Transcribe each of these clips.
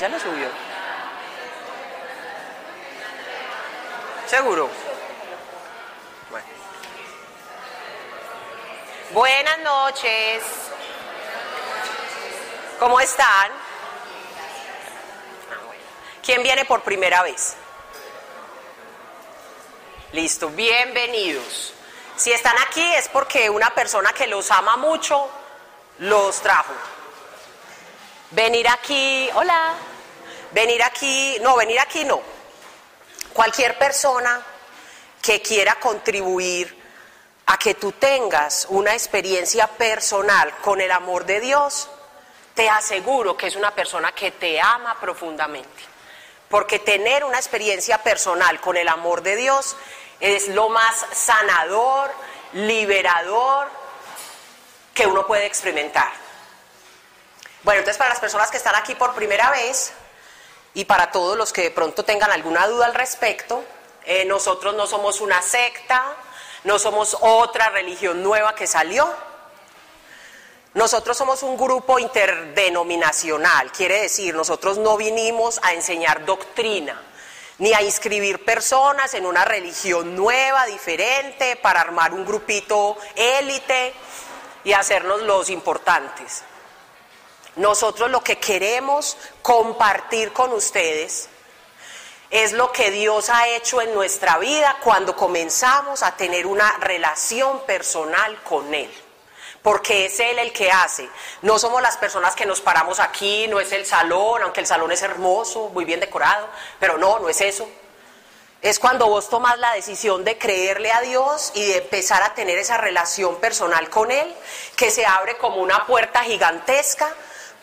Ya lo subió. ¿Seguro? Bueno. Buenas noches. ¿Cómo están? Ah. ¿Quién viene por primera vez? Listo, bienvenidos. Si están aquí es porque una persona que los ama mucho los trajo. Venir aquí, hola. Venir aquí, no, venir aquí no. Cualquier persona que quiera contribuir a que tú tengas una experiencia personal con el amor de Dios, te aseguro que es una persona que te ama profundamente. Porque tener una experiencia personal con el amor de Dios es lo más sanador, liberador que uno puede experimentar. Bueno, entonces para las personas que están aquí por primera vez y para todos los que de pronto tengan alguna duda al respecto, eh, nosotros no somos una secta, no somos otra religión nueva que salió. Nosotros somos un grupo interdenominacional, quiere decir, nosotros no vinimos a enseñar doctrina, ni a inscribir personas en una religión nueva, diferente, para armar un grupito élite y hacernos los importantes. Nosotros lo que queremos compartir con ustedes es lo que Dios ha hecho en nuestra vida cuando comenzamos a tener una relación personal con Él. Porque es Él el que hace. No somos las personas que nos paramos aquí, no es el salón, aunque el salón es hermoso, muy bien decorado, pero no, no es eso. Es cuando vos tomas la decisión de creerle a Dios y de empezar a tener esa relación personal con Él, que se abre como una puerta gigantesca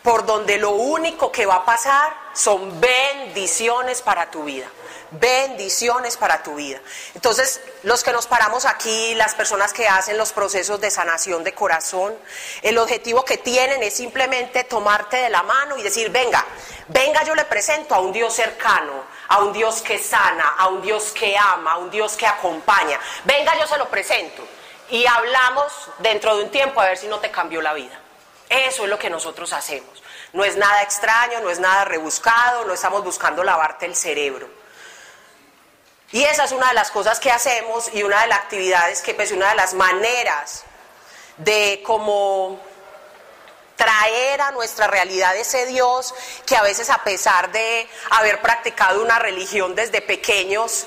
por donde lo único que va a pasar son bendiciones para tu vida. Bendiciones para tu vida. Entonces, los que nos paramos aquí, las personas que hacen los procesos de sanación de corazón, el objetivo que tienen es simplemente tomarte de la mano y decir, venga, venga, yo le presento a un Dios cercano, a un Dios que sana, a un Dios que ama, a un Dios que acompaña. Venga, yo se lo presento. Y hablamos dentro de un tiempo a ver si no te cambió la vida. Eso es lo que nosotros hacemos. No es nada extraño, no es nada rebuscado, no estamos buscando lavarte el cerebro. Y esa es una de las cosas que hacemos y una de las actividades que, pues, una de las maneras de como traer a nuestra realidad ese Dios que a veces a pesar de haber practicado una religión desde pequeños,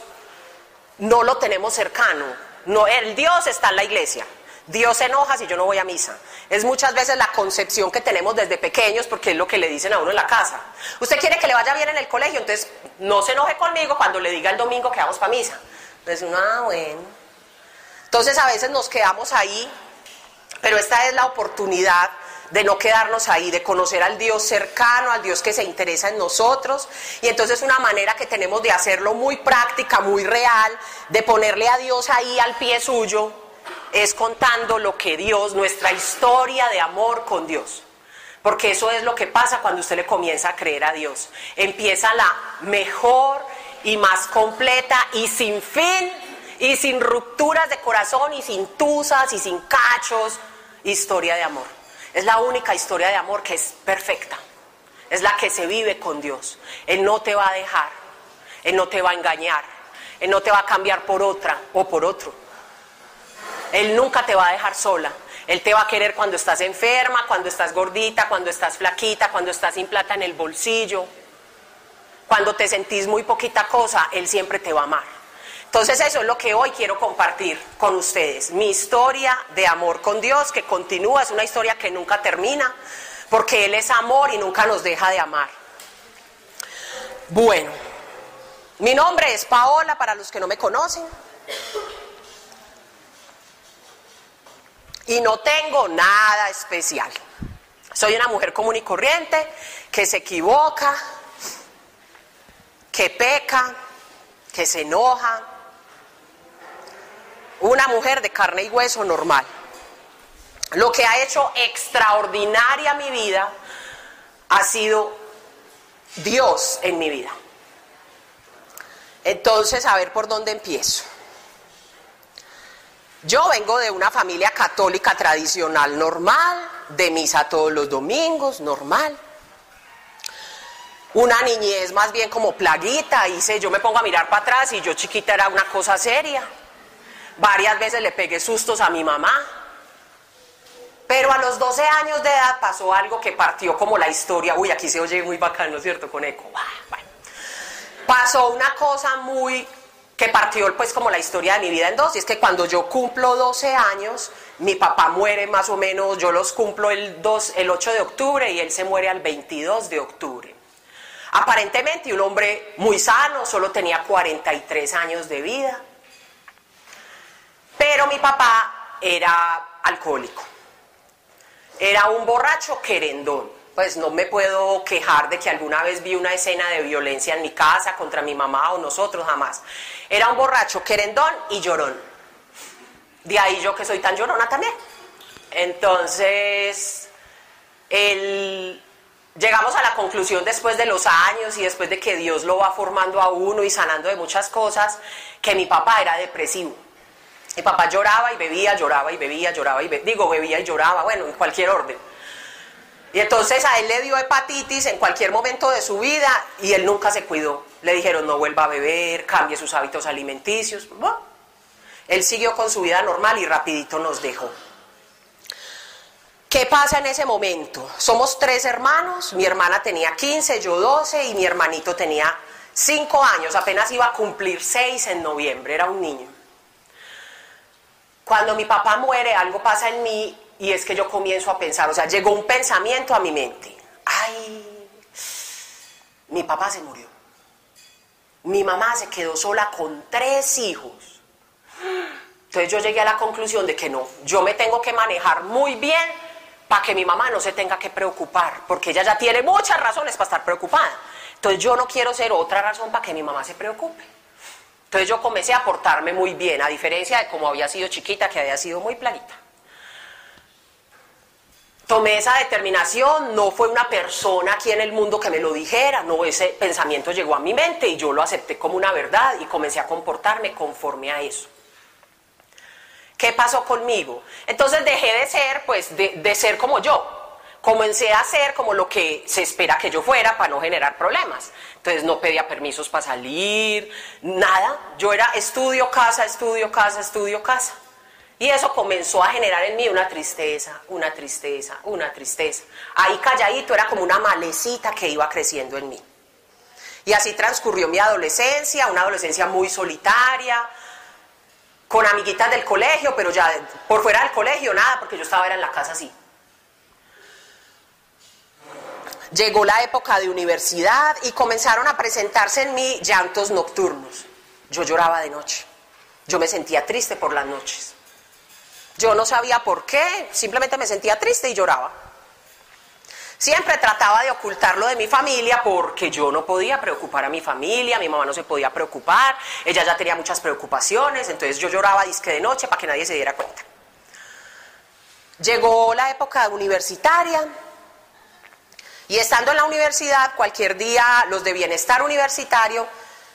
no lo tenemos cercano. No, el Dios está en la iglesia. Dios se enoja si yo no voy a misa. Es muchas veces la concepción que tenemos desde pequeños porque es lo que le dicen a uno en la casa. Usted quiere que le vaya bien en el colegio, entonces no se enoje conmigo cuando le diga el domingo que vamos para misa. Pues, ah, bueno. Entonces a veces nos quedamos ahí, pero esta es la oportunidad de no quedarnos ahí, de conocer al Dios cercano, al Dios que se interesa en nosotros. Y entonces una manera que tenemos de hacerlo muy práctica, muy real, de ponerle a Dios ahí al pie suyo, es contando lo que Dios, nuestra historia de amor con Dios. Porque eso es lo que pasa cuando usted le comienza a creer a Dios. Empieza la mejor y más completa y sin fin y sin rupturas de corazón y sin tusas y sin cachos historia de amor. Es la única historia de amor que es perfecta. Es la que se vive con Dios. Él no te va a dejar. Él no te va a engañar. Él no te va a cambiar por otra o por otro. Él nunca te va a dejar sola. Él te va a querer cuando estás enferma, cuando estás gordita, cuando estás flaquita, cuando estás sin plata en el bolsillo. Cuando te sentís muy poquita cosa, Él siempre te va a amar. Entonces eso es lo que hoy quiero compartir con ustedes. Mi historia de amor con Dios, que continúa, es una historia que nunca termina, porque Él es amor y nunca nos deja de amar. Bueno, mi nombre es Paola, para los que no me conocen. Y no tengo nada especial. Soy una mujer común y corriente que se equivoca, que peca, que se enoja. Una mujer de carne y hueso normal. Lo que ha hecho extraordinaria mi vida ha sido Dios en mi vida. Entonces, a ver por dónde empiezo. Yo vengo de una familia católica tradicional normal, de misa todos los domingos, normal. una niñez más bien como plaguita, hice, yo me pongo a mirar para atrás y yo chiquita era una cosa seria. Varias veces le pegué sustos a mi mamá. Pero a los 12 años de edad pasó algo que partió como la historia. Uy, aquí se oye muy bacano, ¿cierto? Con eco. Pasó una cosa muy que partió pues como la historia de mi vida en dos, y es que cuando yo cumplo 12 años, mi papá muere más o menos, yo los cumplo el, 2, el 8 de octubre y él se muere al 22 de octubre. Aparentemente un hombre muy sano, solo tenía 43 años de vida, pero mi papá era alcohólico, era un borracho querendón pues no me puedo quejar de que alguna vez vi una escena de violencia en mi casa contra mi mamá o nosotros, jamás. Era un borracho querendón y llorón. De ahí yo que soy tan llorona también. Entonces, llegamos a la conclusión después de los años y después de que Dios lo va formando a uno y sanando de muchas cosas, que mi papá era depresivo. Mi papá lloraba y bebía, lloraba y bebía, lloraba y bebía, digo, bebía y lloraba, bueno, en cualquier orden. Y entonces a él le dio hepatitis en cualquier momento de su vida y él nunca se cuidó. Le dijeron no vuelva a beber, cambie sus hábitos alimenticios. él siguió con su vida normal y rapidito nos dejó. ¿Qué pasa en ese momento? Somos tres hermanos, mi hermana tenía 15, yo 12 y mi hermanito tenía 5 años, apenas iba a cumplir 6 en noviembre, era un niño. Cuando mi papá muere, algo pasa en mí y es que yo comienzo a pensar, o sea, llegó un pensamiento a mi mente. Ay, mi papá se murió. Mi mamá se quedó sola con tres hijos. Entonces yo llegué a la conclusión de que no, yo me tengo que manejar muy bien para que mi mamá no se tenga que preocupar, porque ella ya tiene muchas razones para estar preocupada. Entonces yo no quiero ser otra razón para que mi mamá se preocupe. Entonces yo comencé a portarme muy bien, a diferencia de como había sido chiquita, que había sido muy planita tomé esa determinación, no fue una persona aquí en el mundo que me lo dijera, no, ese pensamiento llegó a mi mente y yo lo acepté como una verdad y comencé a comportarme conforme a eso. ¿Qué pasó conmigo? Entonces dejé de ser, pues, de, de ser como yo. Comencé a ser como lo que se espera que yo fuera para no generar problemas. Entonces no pedía permisos para salir, nada. Yo era estudio, casa, estudio, casa, estudio, casa. Y eso comenzó a generar en mí una tristeza, una tristeza, una tristeza. Ahí calladito era como una malecita que iba creciendo en mí. Y así transcurrió mi adolescencia, una adolescencia muy solitaria, con amiguitas del colegio, pero ya por fuera del colegio nada, porque yo estaba era en la casa así. Llegó la época de universidad y comenzaron a presentarse en mí llantos nocturnos. Yo lloraba de noche. Yo me sentía triste por las noches. Yo no sabía por qué, simplemente me sentía triste y lloraba. Siempre trataba de ocultarlo de mi familia porque yo no podía preocupar a mi familia, mi mamá no se podía preocupar, ella ya tenía muchas preocupaciones, entonces yo lloraba disque de noche para que nadie se diera cuenta. Llegó la época universitaria y estando en la universidad, cualquier día los de bienestar universitario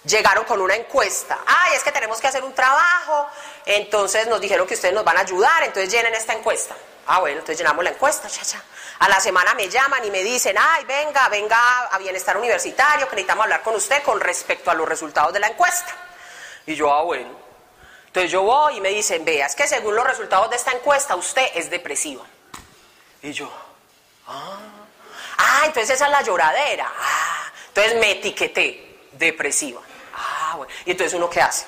llegaron con una encuesta. Ay, es que tenemos que hacer un trabajo, entonces nos dijeron que ustedes nos van a ayudar, entonces llenen esta encuesta. Ah, bueno, entonces llenamos la encuesta, cha, A la semana me llaman y me dicen, ay, venga, venga a Bienestar Universitario, que necesitamos hablar con usted con respecto a los resultados de la encuesta. Y yo, ah, bueno. Entonces yo voy y me dicen, vea, es que según los resultados de esta encuesta, usted es depresiva. Y yo, ah, ah entonces esa es la lloradera. Ah, entonces me etiqueté, depresiva. Y entonces uno qué hace?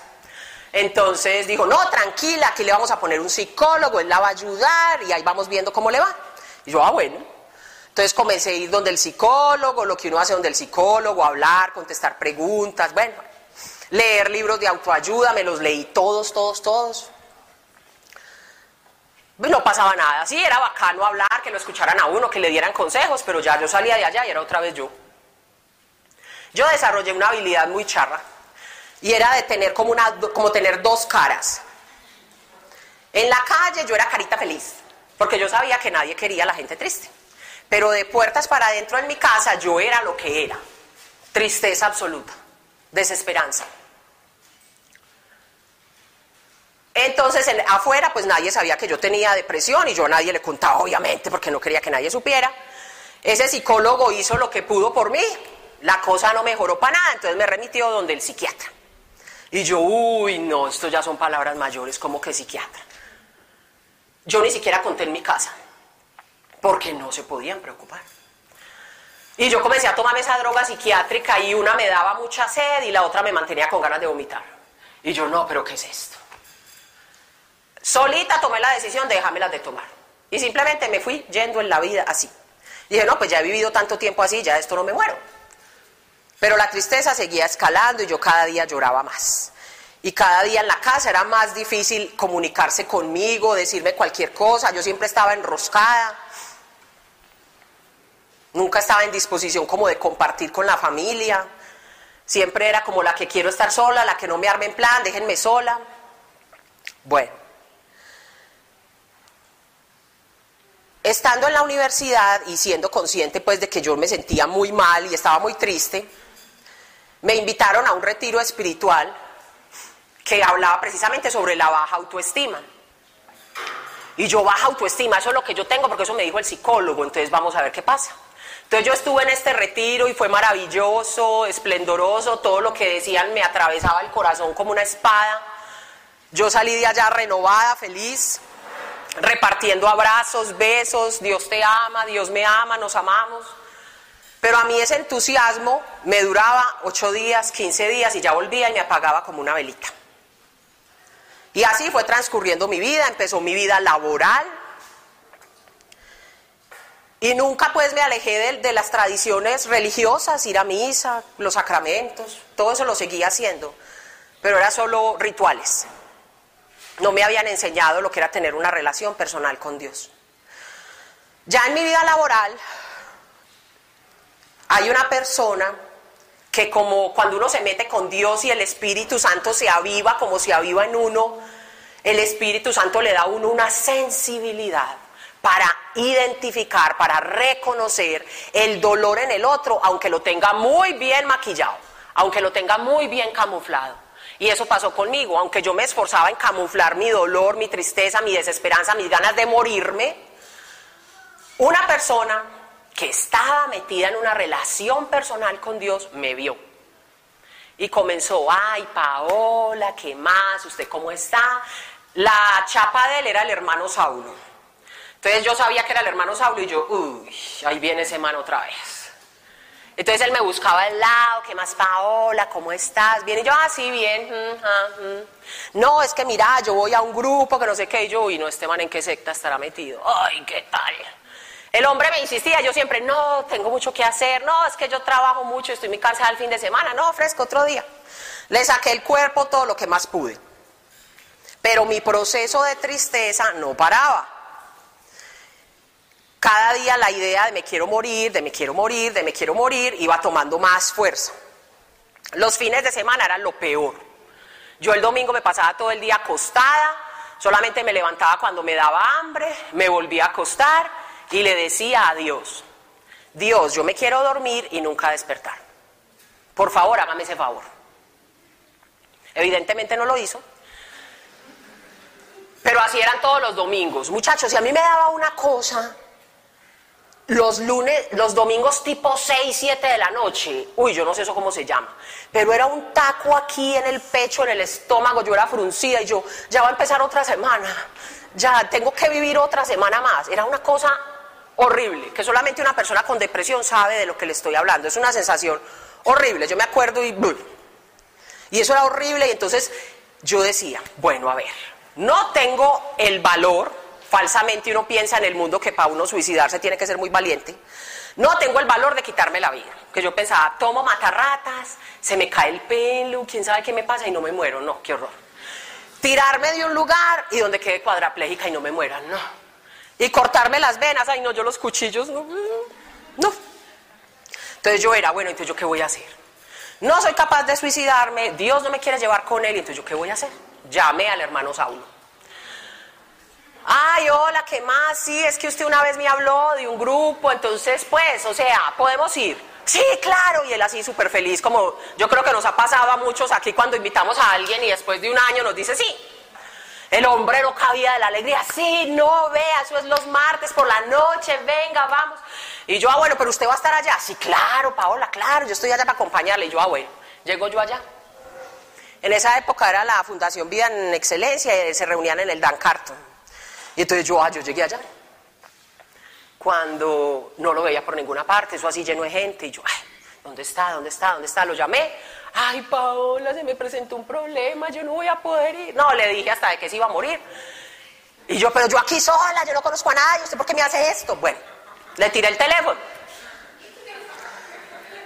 Entonces dijo, no, tranquila, aquí le vamos a poner un psicólogo, él la va a ayudar y ahí vamos viendo cómo le va. Y yo, ah, bueno. Entonces comencé a ir donde el psicólogo, lo que uno hace donde el psicólogo, hablar, contestar preguntas, bueno, leer libros de autoayuda, me los leí todos, todos, todos. No pasaba nada, sí, era bacano hablar, que lo escucharan a uno, que le dieran consejos, pero ya yo salía de allá y era otra vez yo. Yo desarrollé una habilidad muy charra y era de tener como, una, como tener dos caras. En la calle yo era carita feliz, porque yo sabía que nadie quería a la gente triste. Pero de puertas para adentro en mi casa yo era lo que era. Tristeza absoluta, desesperanza. Entonces afuera pues nadie sabía que yo tenía depresión y yo a nadie le contaba obviamente porque no quería que nadie supiera. Ese psicólogo hizo lo que pudo por mí, la cosa no mejoró para nada, entonces me remitió donde el psiquiatra. Y yo, uy, no, esto ya son palabras mayores, como que psiquiatra. Yo ni siquiera conté en mi casa, porque no se podían preocupar. Y yo comencé a tomar esa droga psiquiátrica y una me daba mucha sed y la otra me mantenía con ganas de vomitar. Y yo, no, pero ¿qué es esto? Solita tomé la decisión de dejármelas de tomar. Y simplemente me fui yendo en la vida así. Dije, no, pues ya he vivido tanto tiempo así, ya de esto no me muero. Pero la tristeza seguía escalando y yo cada día lloraba más. Y cada día en la casa era más difícil comunicarse conmigo, decirme cualquier cosa. Yo siempre estaba enroscada. Nunca estaba en disposición como de compartir con la familia. Siempre era como la que quiero estar sola, la que no me arme en plan, déjenme sola. Bueno. Estando en la universidad y siendo consciente pues de que yo me sentía muy mal y estaba muy triste, me invitaron a un retiro espiritual que hablaba precisamente sobre la baja autoestima. Y yo baja autoestima, eso es lo que yo tengo porque eso me dijo el psicólogo, entonces vamos a ver qué pasa. Entonces yo estuve en este retiro y fue maravilloso, esplendoroso, todo lo que decían me atravesaba el corazón como una espada. Yo salí de allá renovada, feliz, repartiendo abrazos, besos, Dios te ama, Dios me ama, nos amamos. Pero a mí ese entusiasmo me duraba 8 días, 15 días y ya volvía y me apagaba como una velita. Y así fue transcurriendo mi vida, empezó mi vida laboral. Y nunca pues me alejé de, de, las tradiciones religiosas, ir a misa, los sacramentos, todo eso lo seguía haciendo, pero era solo rituales. No me habían enseñado lo que era tener una relación personal con Dios. Ya en mi vida laboral hay una persona que como cuando uno se mete con Dios y el Espíritu Santo se aviva como se aviva en uno, el Espíritu Santo le da a uno una sensibilidad para identificar, para reconocer el dolor en el otro, aunque lo tenga muy bien maquillado, aunque lo tenga muy bien camuflado. Y eso pasó conmigo, aunque yo me esforzaba en camuflar mi dolor, mi tristeza, mi desesperanza, mis ganas de morirme, una persona que estaba metida en una relación personal con Dios, me vio. Y comenzó, ay, Paola, ¿qué más? ¿Usted cómo está? La chapa de él era el hermano Saulo. Entonces yo sabía que era el hermano Saulo y yo, uy, ahí viene ese man otra vez. Entonces él me buscaba al lado, ¿qué más Paola? ¿Cómo estás? Bien, y yo, ah, sí, bien. Mm, ah, mm. No, es que mira, yo voy a un grupo que no sé qué, y yo, uy, no, este man en qué secta estará metido. Ay, ¿qué tal? El hombre me insistía, yo siempre, no, tengo mucho que hacer, no, es que yo trabajo mucho, estoy muy cansada el fin de semana, no, fresco otro día. Le saqué el cuerpo todo lo que más pude. Pero mi proceso de tristeza no paraba. Cada día la idea de me quiero morir, de me quiero morir, de me quiero morir, iba tomando más fuerza. Los fines de semana eran lo peor. Yo el domingo me pasaba todo el día acostada, solamente me levantaba cuando me daba hambre, me volvía a acostar y le decía a Dios, Dios, yo me quiero dormir y nunca despertar. Por favor, hágame ese favor. Evidentemente no lo hizo, pero así eran todos los domingos. Muchachos, si a mí me daba una cosa, los lunes, los domingos tipo 6, 7 de la noche, uy, yo no sé eso cómo se llama, pero era un taco aquí en el pecho, en el estómago, yo era fruncida y yo, ya va a empezar otra semana, ya tengo que vivir otra semana más. Era una cosa horrible, que solamente una persona con depresión sabe de lo que le estoy hablando. Es una sensación horrible. Yo me acuerdo y... Y eso era horrible y entonces yo decía, bueno, a ver, no tengo el valor, falsamente uno piensa en el mundo que para uno suicidarse tiene que ser muy valiente, no tengo el valor de quitarme la vida. Que yo pensaba, tomo matarratas, se me cae el pelo, quién sabe qué me pasa y no me muero, no, qué horror. Tirarme de un lugar y donde quede cuadraplégica y no me muera, no y cortarme las venas, ay no, yo los cuchillos, no, no. Entonces yo era, bueno, entonces yo qué voy a hacer. No soy capaz de suicidarme, Dios no me quiere llevar con él, entonces yo qué voy a hacer. Llamé al hermano Saulo. Ay, hola, ¿qué más? Sí, es que usted una vez me habló de un grupo, entonces pues, o sea, podemos ir. Sí, claro, y él así súper feliz, como yo creo que nos ha pasado a muchos aquí cuando invitamos a alguien y después de un año nos dice sí. El hombre no cabía de la alegría. Sí, no, vea, eso es los martes por la noche, venga, vamos. Y yo, ah, bueno, pero usted va a estar allá. Sí, claro, Paola, claro, yo estoy allá para acompañarle. Y yo, ah, bueno, llego yo allá. En esa época era la Fundación Vida en Excelencia y se reunían en el Dan Carton. Y entonces yo, ah, yo llegué allá. Cuando no lo veía por ninguna parte, eso así lleno de gente. Y yo, ay, ¿dónde está? ¿Dónde está? ¿Dónde está? Lo llamé. Ay, Paola, se me presentó un problema, yo no voy a poder ir. No, le dije hasta de que se iba a morir. Y yo, pero yo aquí sola, yo no conozco a nadie, ¿usted por qué me hace esto? Bueno, le tiré el teléfono.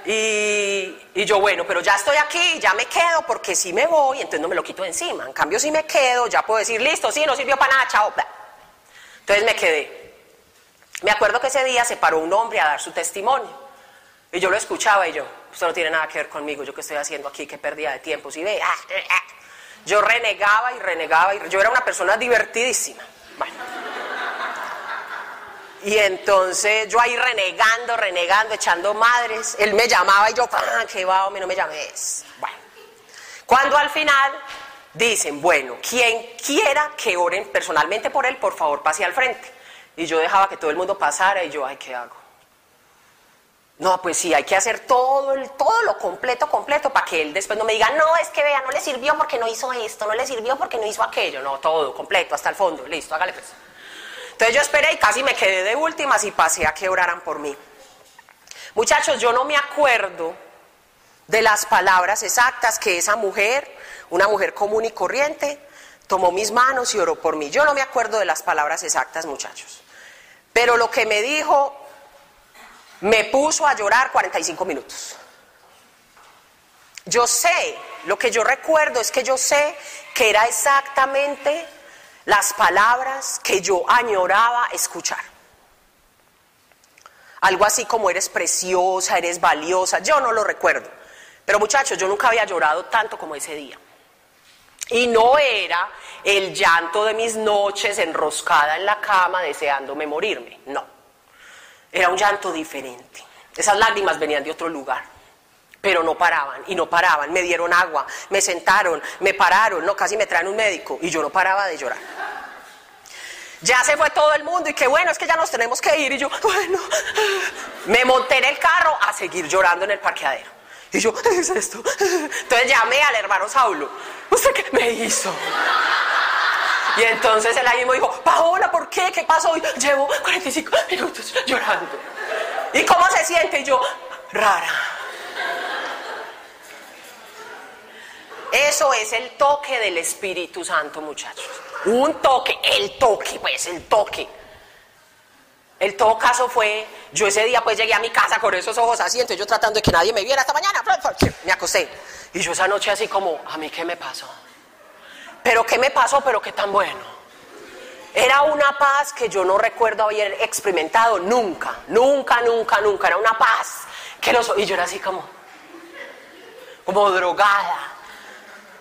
Y, yo, bueno, pero ya estoy aquí, ya me quedo, porque si me voy, entonces no me lo quito de encima. En cambio, si me quedo, ya puedo decir, listo, sí, no sirvió para nada, chao. Entonces me quedé. Me acuerdo que ese día se paró un hombre a dar su testimonio. Y yo lo escuchaba y yo, esto no tiene nada que ver conmigo, yo qué estoy haciendo aquí, qué pérdida de tiempo. Si ve, ah, eh, ah". yo renegaba y renegaba, y yo era una persona divertidísima. Bueno. Y entonces yo ahí renegando, renegando, echando madres. Él me llamaba y yo, ¡ah, qué va, hombre, no me llames! Bueno, cuando al final dicen, bueno, quien quiera que oren personalmente por él, por favor pase al frente. Y yo dejaba que todo el mundo pasara y yo, ay, ¿qué hago? No, pues sí, hay que hacer todo, todo lo completo, completo, para que él después no me diga, no, es que vea, no le sirvió porque no hizo esto, no le sirvió porque no hizo aquello. No, todo, completo, hasta el fondo, listo, hágale pues. Entonces yo esperé y casi me quedé de últimas y pasé a que oraran por mí. Muchachos, yo no me acuerdo de las palabras exactas que esa mujer, una mujer común y corriente, tomó mis manos y oró por mí. Yo no me acuerdo de las palabras exactas, muchachos. Pero lo que me dijo me puso a llorar 45 minutos. Yo sé, lo que yo recuerdo es que yo sé que era exactamente las palabras que yo añoraba escuchar. Algo así como eres preciosa, eres valiosa, yo no lo recuerdo. Pero muchachos, yo nunca había llorado tanto como ese día. Y no era el llanto de mis noches enroscada en la cama deseándome morirme, no. Era un llanto diferente. Esas lágrimas venían de otro lugar, pero no paraban y no paraban. Me dieron agua, me sentaron, me pararon, no, casi me traen un médico y yo no paraba de llorar. Ya se fue todo el mundo y qué bueno, es que ya nos tenemos que ir. Y yo, bueno, me monté en el carro a seguir llorando en el parqueadero. Y yo, ¿qué es esto? Entonces llamé al hermano Saulo. ¿Usted qué me hizo? Y entonces él ahí mismo dijo, Paola, ¿por qué? ¿Qué pasó? Y llevo 45 minutos llorando. ¿Y cómo se siente? Y yo, rara. Eso es el toque del Espíritu Santo, muchachos. Un toque, el toque, pues, el toque. El todo caso fue, yo ese día pues llegué a mi casa con esos ojos así, entonces yo tratando de que nadie me viera esta mañana, me acosté. Y yo esa noche así como, ¿a mí qué me pasó? Pero ¿qué me pasó? Pero qué tan bueno. Era una paz que yo no recuerdo haber experimentado nunca, nunca, nunca, nunca. Era una paz que no Y yo era así como, como drogada.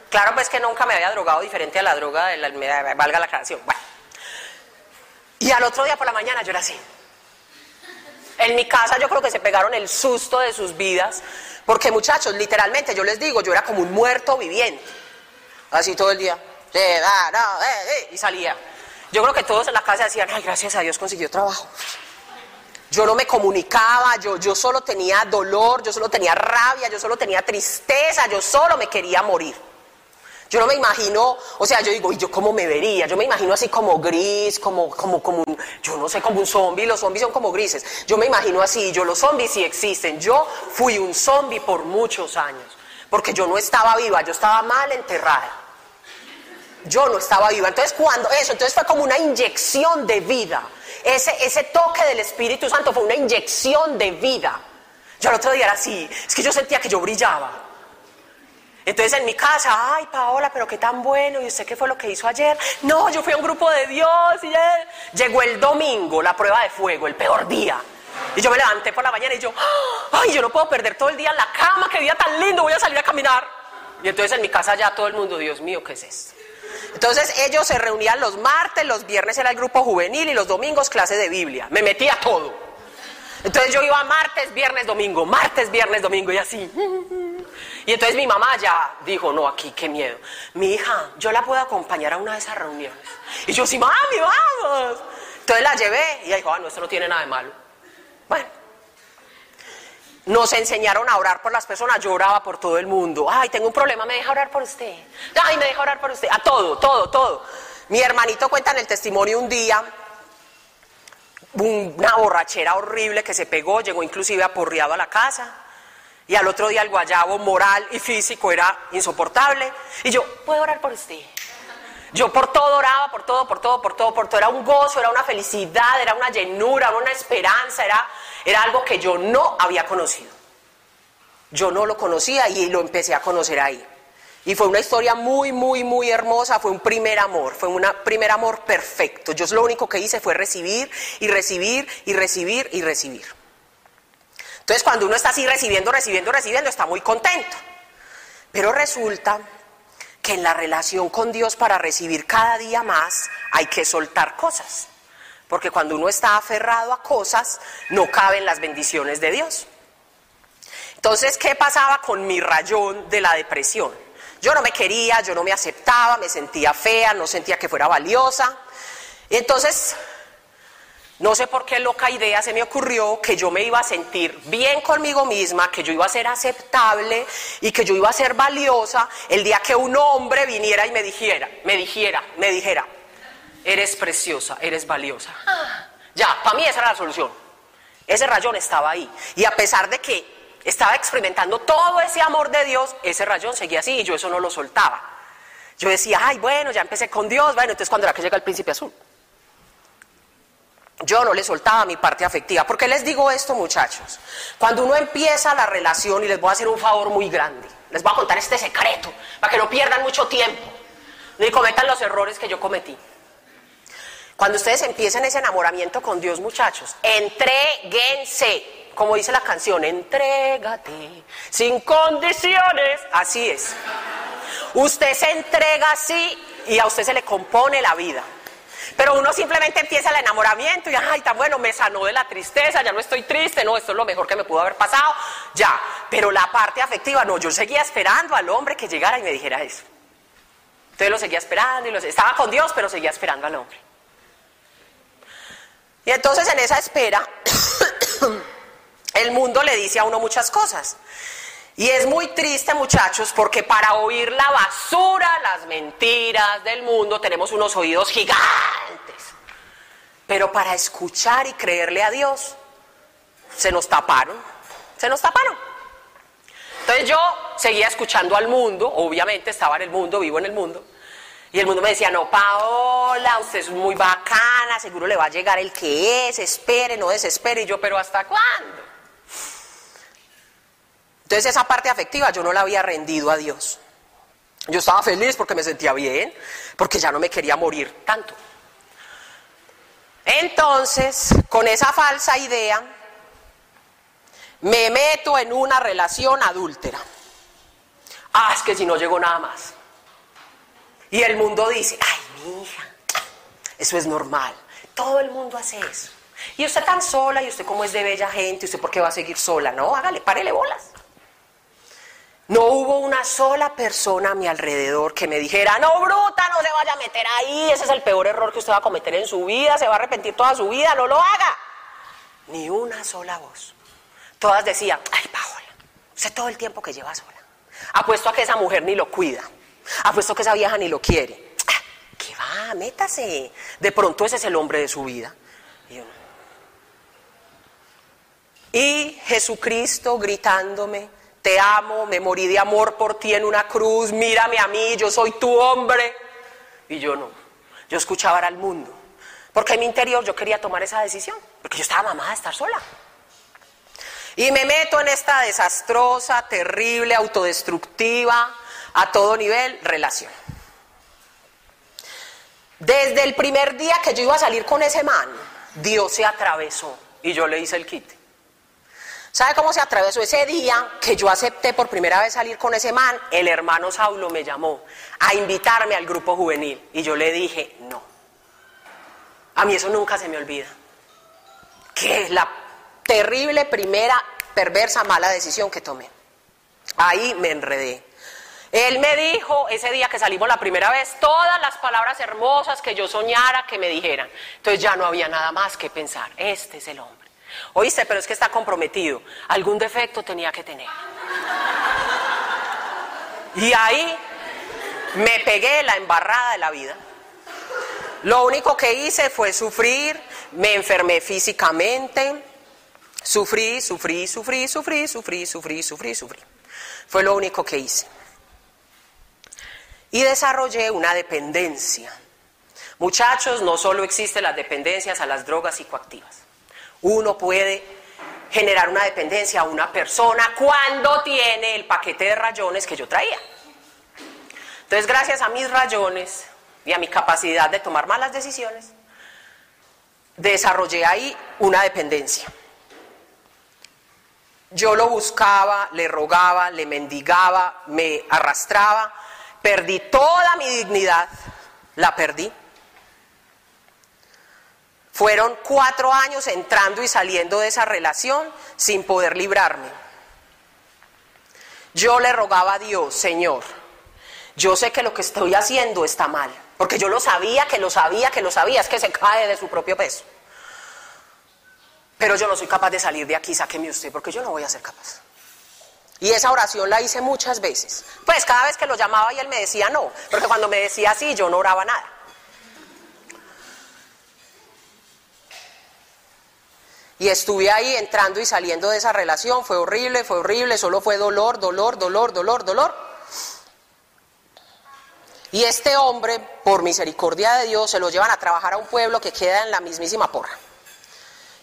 Claro, pues que nunca me había drogado diferente a la droga de la, valga la canción. Bueno. Y al otro día por la mañana yo era así. En mi casa yo creo que se pegaron el susto de sus vidas, porque muchachos, literalmente yo les digo, yo era como un muerto viviente. Así todo el día. Eh, eh, y salía. Yo creo que todos en la casa decían, ay, gracias a Dios consiguió trabajo. Yo no me comunicaba, yo, yo solo tenía dolor, yo solo tenía rabia, yo solo tenía tristeza, yo solo me quería morir. Yo no me imagino, o sea, yo digo, ¿y yo cómo me vería? Yo me imagino así como gris, como, como, como, un, yo no sé, como un zombie, los zombies son como grises. Yo me imagino así, yo los zombies sí existen. Yo fui un zombie por muchos años, porque yo no estaba viva, yo estaba mal enterrada yo no estaba viva. Entonces, cuando eso, entonces fue como una inyección de vida. Ese, ese toque del Espíritu Santo fue una inyección de vida. Yo el otro día era así, es que yo sentía que yo brillaba. Entonces en mi casa, ay Paola, pero qué tan bueno, ¿y usted qué fue lo que hizo ayer? No, yo fui a un grupo de Dios y llegó el domingo, la prueba de fuego, el peor día. Y yo me levanté por la mañana y yo, ay, yo no puedo perder todo el día en la cama, qué día tan lindo, voy a salir a caminar. Y entonces en mi casa ya todo el mundo, Dios mío, ¿qué es esto? Entonces ellos se reunían los martes, los viernes era el grupo juvenil y los domingos clase de Biblia. Me metía todo. Entonces yo iba martes, viernes, domingo, martes, viernes, domingo y así. Y entonces mi mamá ya dijo, no, aquí qué miedo. Mi hija, yo la puedo acompañar a una de esas reuniones. Y yo, sí, mami, vamos. Entonces la llevé y ella dijo, ah, no, esto no tiene nada de malo. Bueno, nos enseñaron a orar por las personas, yo oraba por todo el mundo. Ay, tengo un problema, ¿me deja orar por usted? Ay, me deja orar por usted. A todo, todo, todo. Mi hermanito cuenta en el testimonio un día una borrachera horrible que se pegó, llegó inclusive aporreado a la casa. Y al otro día el guayabo moral y físico era insoportable. Y yo, ¿puedo orar por usted? Yo por todo oraba, por todo, por todo, por todo, por todo. Era un gozo, era una felicidad, era una llenura, era una esperanza, era, era algo que yo no había conocido. Yo no lo conocía y lo empecé a conocer ahí. Y fue una historia muy, muy, muy hermosa, fue un primer amor, fue un primer amor perfecto. Yo lo único que hice fue recibir y recibir y recibir y recibir. Entonces cuando uno está así recibiendo, recibiendo, recibiendo, está muy contento. Pero resulta que en la relación con Dios para recibir cada día más hay que soltar cosas. Porque cuando uno está aferrado a cosas, no caben las bendiciones de Dios. Entonces, ¿qué pasaba con mi rayón de la depresión? Yo no me quería, yo no me aceptaba, me sentía fea, no sentía que fuera valiosa. Y entonces, no sé por qué loca idea se me ocurrió que yo me iba a sentir bien conmigo misma, que yo iba a ser aceptable y que yo iba a ser valiosa el día que un hombre viniera y me dijera, me dijera, me dijera, eres preciosa, eres valiosa. Ya, para mí esa era la solución. Ese rayón estaba ahí. Y a pesar de que estaba experimentando todo ese amor de Dios, ese rayón seguía así y yo eso no lo soltaba. Yo decía, ay, bueno, ya empecé con Dios, bueno, entonces cuando era que llega el príncipe azul. Yo no le soltaba mi parte afectiva. ¿Por qué les digo esto, muchachos? Cuando uno empieza la relación, y les voy a hacer un favor muy grande, les voy a contar este secreto, para que no pierdan mucho tiempo, ni cometan los errores que yo cometí. Cuando ustedes empiecen ese enamoramiento con Dios, muchachos, entreguense como dice la canción, entrégate sin condiciones. Así es. Usted se entrega así y a usted se le compone la vida. Pero uno simplemente empieza el enamoramiento y, ay, tan bueno, me sanó de la tristeza, ya no estoy triste, no, esto es lo mejor que me pudo haber pasado, ya. Pero la parte afectiva, no, yo seguía esperando al hombre que llegara y me dijera eso. Entonces lo seguía esperando y lo, estaba con Dios, pero seguía esperando al hombre. Y entonces en esa espera el mundo le dice a uno muchas cosas. Y es muy triste, muchachos, porque para oír la basura, las mentiras del mundo, tenemos unos oídos gigantes. Pero para escuchar y creerle a Dios, se nos taparon. Se nos taparon. Entonces yo seguía escuchando al mundo, obviamente estaba en el mundo, vivo en el mundo. Y el mundo me decía, no, Paola, usted es muy bacana, seguro le va a llegar el que es, espere, no desespere. Y yo, pero ¿hasta cuándo? Entonces esa parte afectiva yo no la había rendido a Dios. Yo estaba feliz porque me sentía bien, porque ya no me quería morir tanto. Entonces, con esa falsa idea, me meto en una relación adúltera. Ah, es que si no llegó nada más. Y el mundo dice, ay, mi hija, eso es normal. Todo el mundo hace eso. Y usted tan sola, y usted como es de bella gente, usted por qué va a seguir sola, no, hágale, párele bolas. No hubo una sola persona a mi alrededor que me dijera, no, bruta, no se vaya a meter ahí, ese es el peor error que usted va a cometer en su vida, se va a arrepentir toda su vida, no lo haga. Ni una sola voz. Todas decían, ay, Paola, usted todo el tiempo que lleva sola. Apuesto a que esa mujer ni lo cuida. Apuesto que esa vieja ni lo quiere. Ah, ¿Qué va? Métase. De pronto ese es el hombre de su vida. y Jesucristo gritándome, te amo, me morí de amor por ti en una cruz, mírame a mí, yo soy tu hombre. Y yo no, yo escuchaba al mundo, porque en mi interior yo quería tomar esa decisión, porque yo estaba mamada de estar sola. Y me meto en esta desastrosa, terrible, autodestructiva, a todo nivel, relación. Desde el primer día que yo iba a salir con ese man, Dios se atravesó y yo le hice el kit. ¿Sabe cómo se atravesó ese día que yo acepté por primera vez salir con ese man? El hermano Saulo me llamó a invitarme al grupo juvenil y yo le dije no. A mí eso nunca se me olvida. Que es la terrible primera, perversa, mala decisión que tomé. Ahí me enredé. Él me dijo ese día que salimos la primera vez todas las palabras hermosas que yo soñara que me dijeran. Entonces ya no había nada más que pensar. Este es el hombre. Oíste, pero es que está comprometido. Algún defecto tenía que tener. Y ahí me pegué la embarrada de la vida. Lo único que hice fue sufrir, me enfermé físicamente, sufrí, sufrí, sufrí, sufrí, sufrí, sufrí, sufrí, sufrí. Fue lo único que hice. Y desarrollé una dependencia. Muchachos, no solo existen las dependencias a las drogas psicoactivas. Uno puede generar una dependencia a una persona cuando tiene el paquete de rayones que yo traía. Entonces, gracias a mis rayones y a mi capacidad de tomar malas decisiones, desarrollé ahí una dependencia. Yo lo buscaba, le rogaba, le mendigaba, me arrastraba, perdí toda mi dignidad, la perdí. Fueron cuatro años entrando y saliendo de esa relación sin poder librarme. Yo le rogaba a Dios, Señor, yo sé que lo que estoy haciendo está mal, porque yo lo sabía, que lo sabía, que lo sabía, es que se cae de su propio peso. Pero yo no soy capaz de salir de aquí, sáqueme usted, porque yo no voy a ser capaz. Y esa oración la hice muchas veces. Pues cada vez que lo llamaba y él me decía no, porque cuando me decía así yo no oraba nada. Y estuve ahí entrando y saliendo de esa relación, fue horrible, fue horrible, solo fue dolor, dolor, dolor, dolor, dolor. Y este hombre, por misericordia de Dios, se lo llevan a trabajar a un pueblo que queda en la mismísima porra.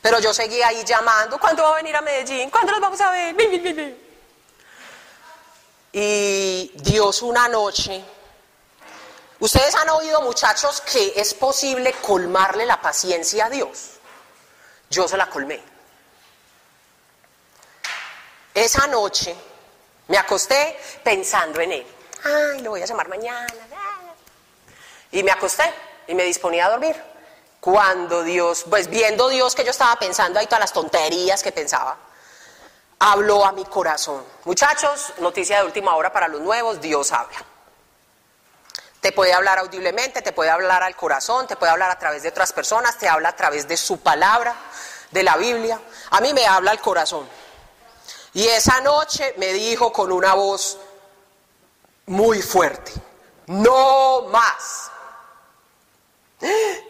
Pero yo seguía ahí llamando, ¿cuándo va a venir a Medellín? ¿Cuándo los vamos a ver? Y Dios una noche, ustedes han oído muchachos que es posible colmarle la paciencia a Dios. Yo se la colmé. Esa noche me acosté pensando en él. Ay, lo voy a llamar mañana. Y me acosté y me disponía a dormir. Cuando Dios, pues viendo Dios que yo estaba pensando ahí todas las tonterías que pensaba, habló a mi corazón. Muchachos, noticia de última hora para los nuevos, Dios habla. Te puede hablar audiblemente, te puede hablar al corazón, te puede hablar a través de otras personas, te habla a través de su palabra, de la Biblia. A mí me habla al corazón. Y esa noche me dijo con una voz muy fuerte, no más.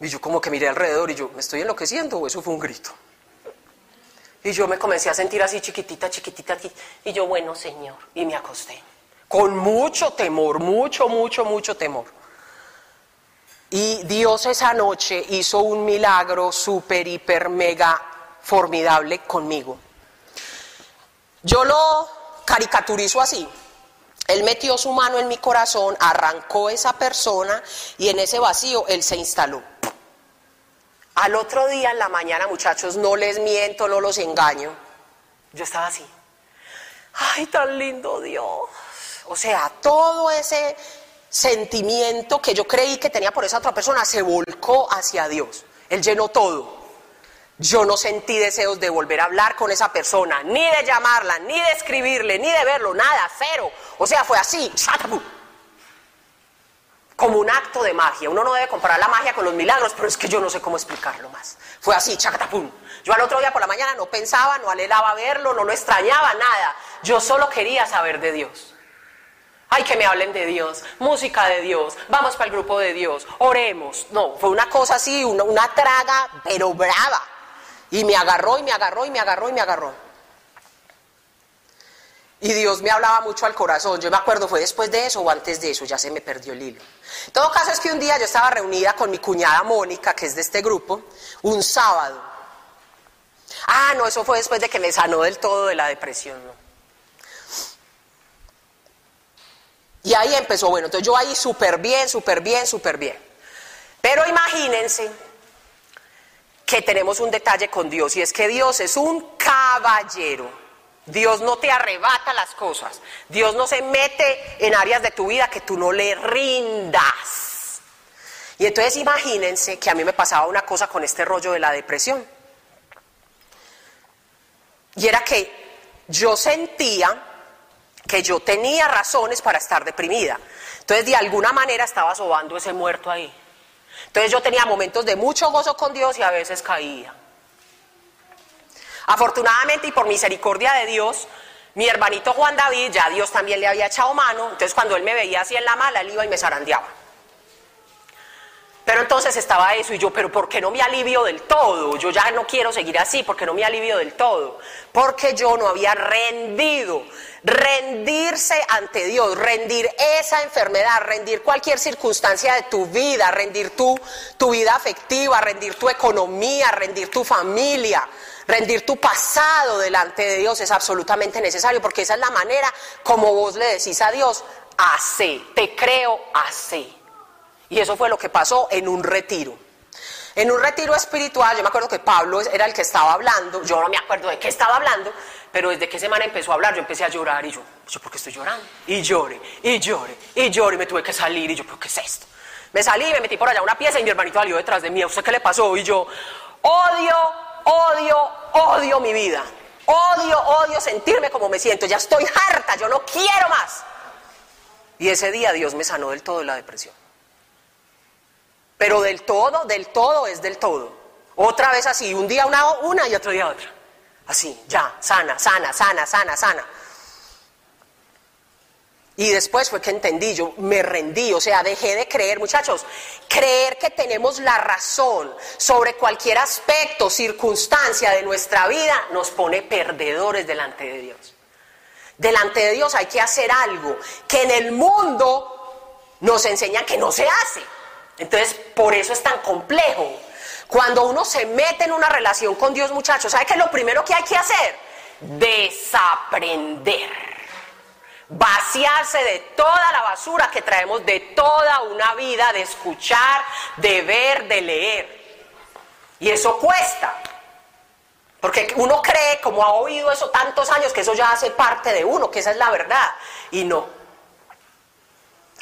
Y yo como que miré alrededor y yo, ¿me estoy enloqueciendo eso fue un grito? Y yo me comencé a sentir así chiquitita, chiquitita, y yo, bueno, Señor, y me acosté con mucho temor, mucho, mucho, mucho temor. Y Dios esa noche hizo un milagro súper, hiper, mega formidable conmigo. Yo lo caricaturizo así. Él metió su mano en mi corazón, arrancó esa persona y en ese vacío él se instaló. Al otro día en la mañana, muchachos, no les miento, no los engaño. Yo estaba así. Ay, tan lindo Dios. O sea, todo ese sentimiento que yo creí que tenía por esa otra persona se volcó hacia Dios. Él llenó todo. Yo no sentí deseos de volver a hablar con esa persona, ni de llamarla, ni de escribirle, ni de verlo, nada, cero. O sea, fue así, como un acto de magia. Uno no debe comparar la magia con los milagros, pero es que yo no sé cómo explicarlo más. Fue así, chacatapum. Yo al otro día por la mañana no pensaba, no alelaba verlo, no lo extrañaba, nada. Yo solo quería saber de Dios. Ay, que me hablen de Dios, música de Dios, vamos para el grupo de Dios, oremos. No, fue una cosa así, una, una traga, pero brava. Y me agarró y me agarró y me agarró y me agarró. Y Dios me hablaba mucho al corazón. Yo me acuerdo, fue después de eso o antes de eso, ya se me perdió el hilo. En todo caso es que un día yo estaba reunida con mi cuñada Mónica, que es de este grupo, un sábado. Ah, no, eso fue después de que me sanó del todo de la depresión. Y ahí empezó, bueno, entonces yo ahí súper bien, súper bien, súper bien. Pero imagínense que tenemos un detalle con Dios y es que Dios es un caballero. Dios no te arrebata las cosas. Dios no se mete en áreas de tu vida que tú no le rindas. Y entonces imagínense que a mí me pasaba una cosa con este rollo de la depresión. Y era que yo sentía que yo tenía razones para estar deprimida. Entonces, de alguna manera estaba sobando ese muerto ahí. Entonces, yo tenía momentos de mucho gozo con Dios y a veces caía. Afortunadamente y por misericordia de Dios, mi hermanito Juan David, ya Dios también le había echado mano, entonces cuando él me veía así en la mala, él iba y me zarandeaba. Pero entonces estaba eso y yo, pero ¿por qué no me alivio del todo? Yo ya no quiero seguir así, ¿por qué no me alivio del todo? Porque yo no había rendido. Rendirse ante Dios, rendir esa enfermedad, rendir cualquier circunstancia de tu vida, rendir tu, tu vida afectiva, rendir tu economía, rendir tu familia, rendir tu pasado delante de Dios es absolutamente necesario porque esa es la manera como vos le decís a Dios, hace, te creo, hace. Y eso fue lo que pasó en un retiro. En un retiro espiritual, yo me acuerdo que Pablo era el que estaba hablando, yo no me acuerdo de qué estaba hablando, pero desde que semana empezó a hablar, yo empecé a llorar y yo, ¿yo por qué estoy llorando? Y lloré, y lloré, y lloré, y me tuve que salir y yo, ¿pero qué es esto? Me salí, me metí por allá una pieza y mi hermanito salió detrás de mí, ¿a usted qué le pasó? Y yo, odio, odio, odio mi vida. Odio, odio sentirme como me siento. Ya estoy harta, yo no quiero más. Y ese día Dios me sanó del todo de la depresión. Pero del todo, del todo es del todo. Otra vez así, un día una, una y otro día otra. Así, ya, sana, sana, sana, sana, sana. Y después fue que entendí, yo me rendí, o sea, dejé de creer, muchachos, creer que tenemos la razón sobre cualquier aspecto, circunstancia de nuestra vida, nos pone perdedores delante de Dios. Delante de Dios hay que hacer algo que en el mundo nos enseñan que no se hace. Entonces, por eso es tan complejo. Cuando uno se mete en una relación con Dios, muchachos, ¿sabe qué es lo primero que hay que hacer? Desaprender. Vaciarse de toda la basura que traemos de toda una vida de escuchar, de ver, de leer. Y eso cuesta. Porque uno cree, como ha oído eso tantos años, que eso ya hace parte de uno, que esa es la verdad. Y no.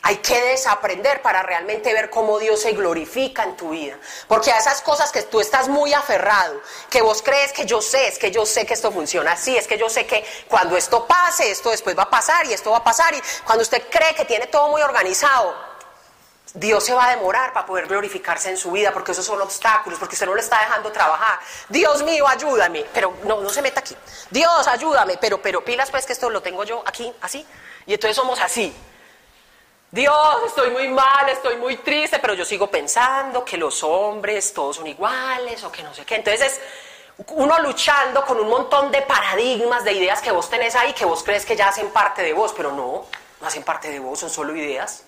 Hay que desaprender para realmente ver cómo Dios se glorifica en tu vida. Porque a esas cosas que tú estás muy aferrado, que vos crees que yo sé, es que yo sé que esto funciona así, es que yo sé que cuando esto pase, esto después va a pasar y esto va a pasar. Y cuando usted cree que tiene todo muy organizado, Dios se va a demorar para poder glorificarse en su vida, porque esos son obstáculos, porque usted no le está dejando trabajar. Dios mío, ayúdame, pero no, no se meta aquí. Dios, ayúdame, pero, pero pilas pues que esto lo tengo yo aquí, así. Y entonces somos así. Dios, estoy muy mal, estoy muy triste, pero yo sigo pensando que los hombres todos son iguales o que no sé qué. Entonces es uno luchando con un montón de paradigmas, de ideas que vos tenés ahí, que vos crees que ya hacen parte de vos, pero no, no hacen parte de vos, son solo ideas.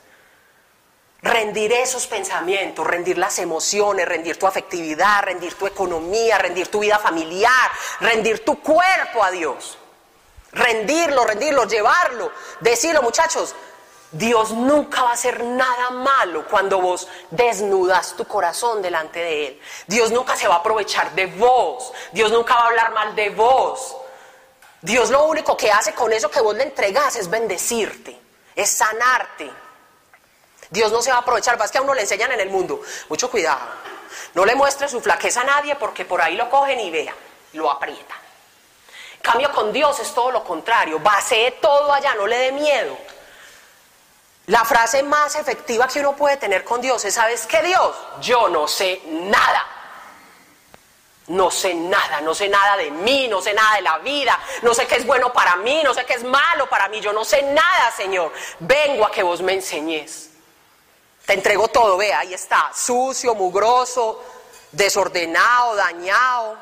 Rendir esos pensamientos, rendir las emociones, rendir tu afectividad, rendir tu economía, rendir tu vida familiar, rendir tu cuerpo a Dios. Rendirlo, rendirlo, llevarlo, decirlo, muchachos, Dios nunca va a hacer nada malo cuando vos desnudas tu corazón delante de Él. Dios nunca se va a aprovechar de vos. Dios nunca va a hablar mal de vos. Dios lo único que hace con eso que vos le entregas es bendecirte, es sanarte. Dios no se va a aprovechar, vas que a uno le enseñan en el mundo. Mucho cuidado. No le muestre su flaqueza a nadie porque por ahí lo cogen y vean, lo aprietan. cambio con Dios es todo lo contrario. Basee todo allá, no le dé miedo. La frase más efectiva que uno puede tener con Dios es, ¿sabes qué Dios? Yo no sé nada. No sé nada, no sé nada de mí, no sé nada de la vida, no sé qué es bueno para mí, no sé qué es malo para mí, yo no sé nada, Señor. Vengo a que vos me enseñes. Te entrego todo, ve, ahí está, sucio, mugroso, desordenado, dañado.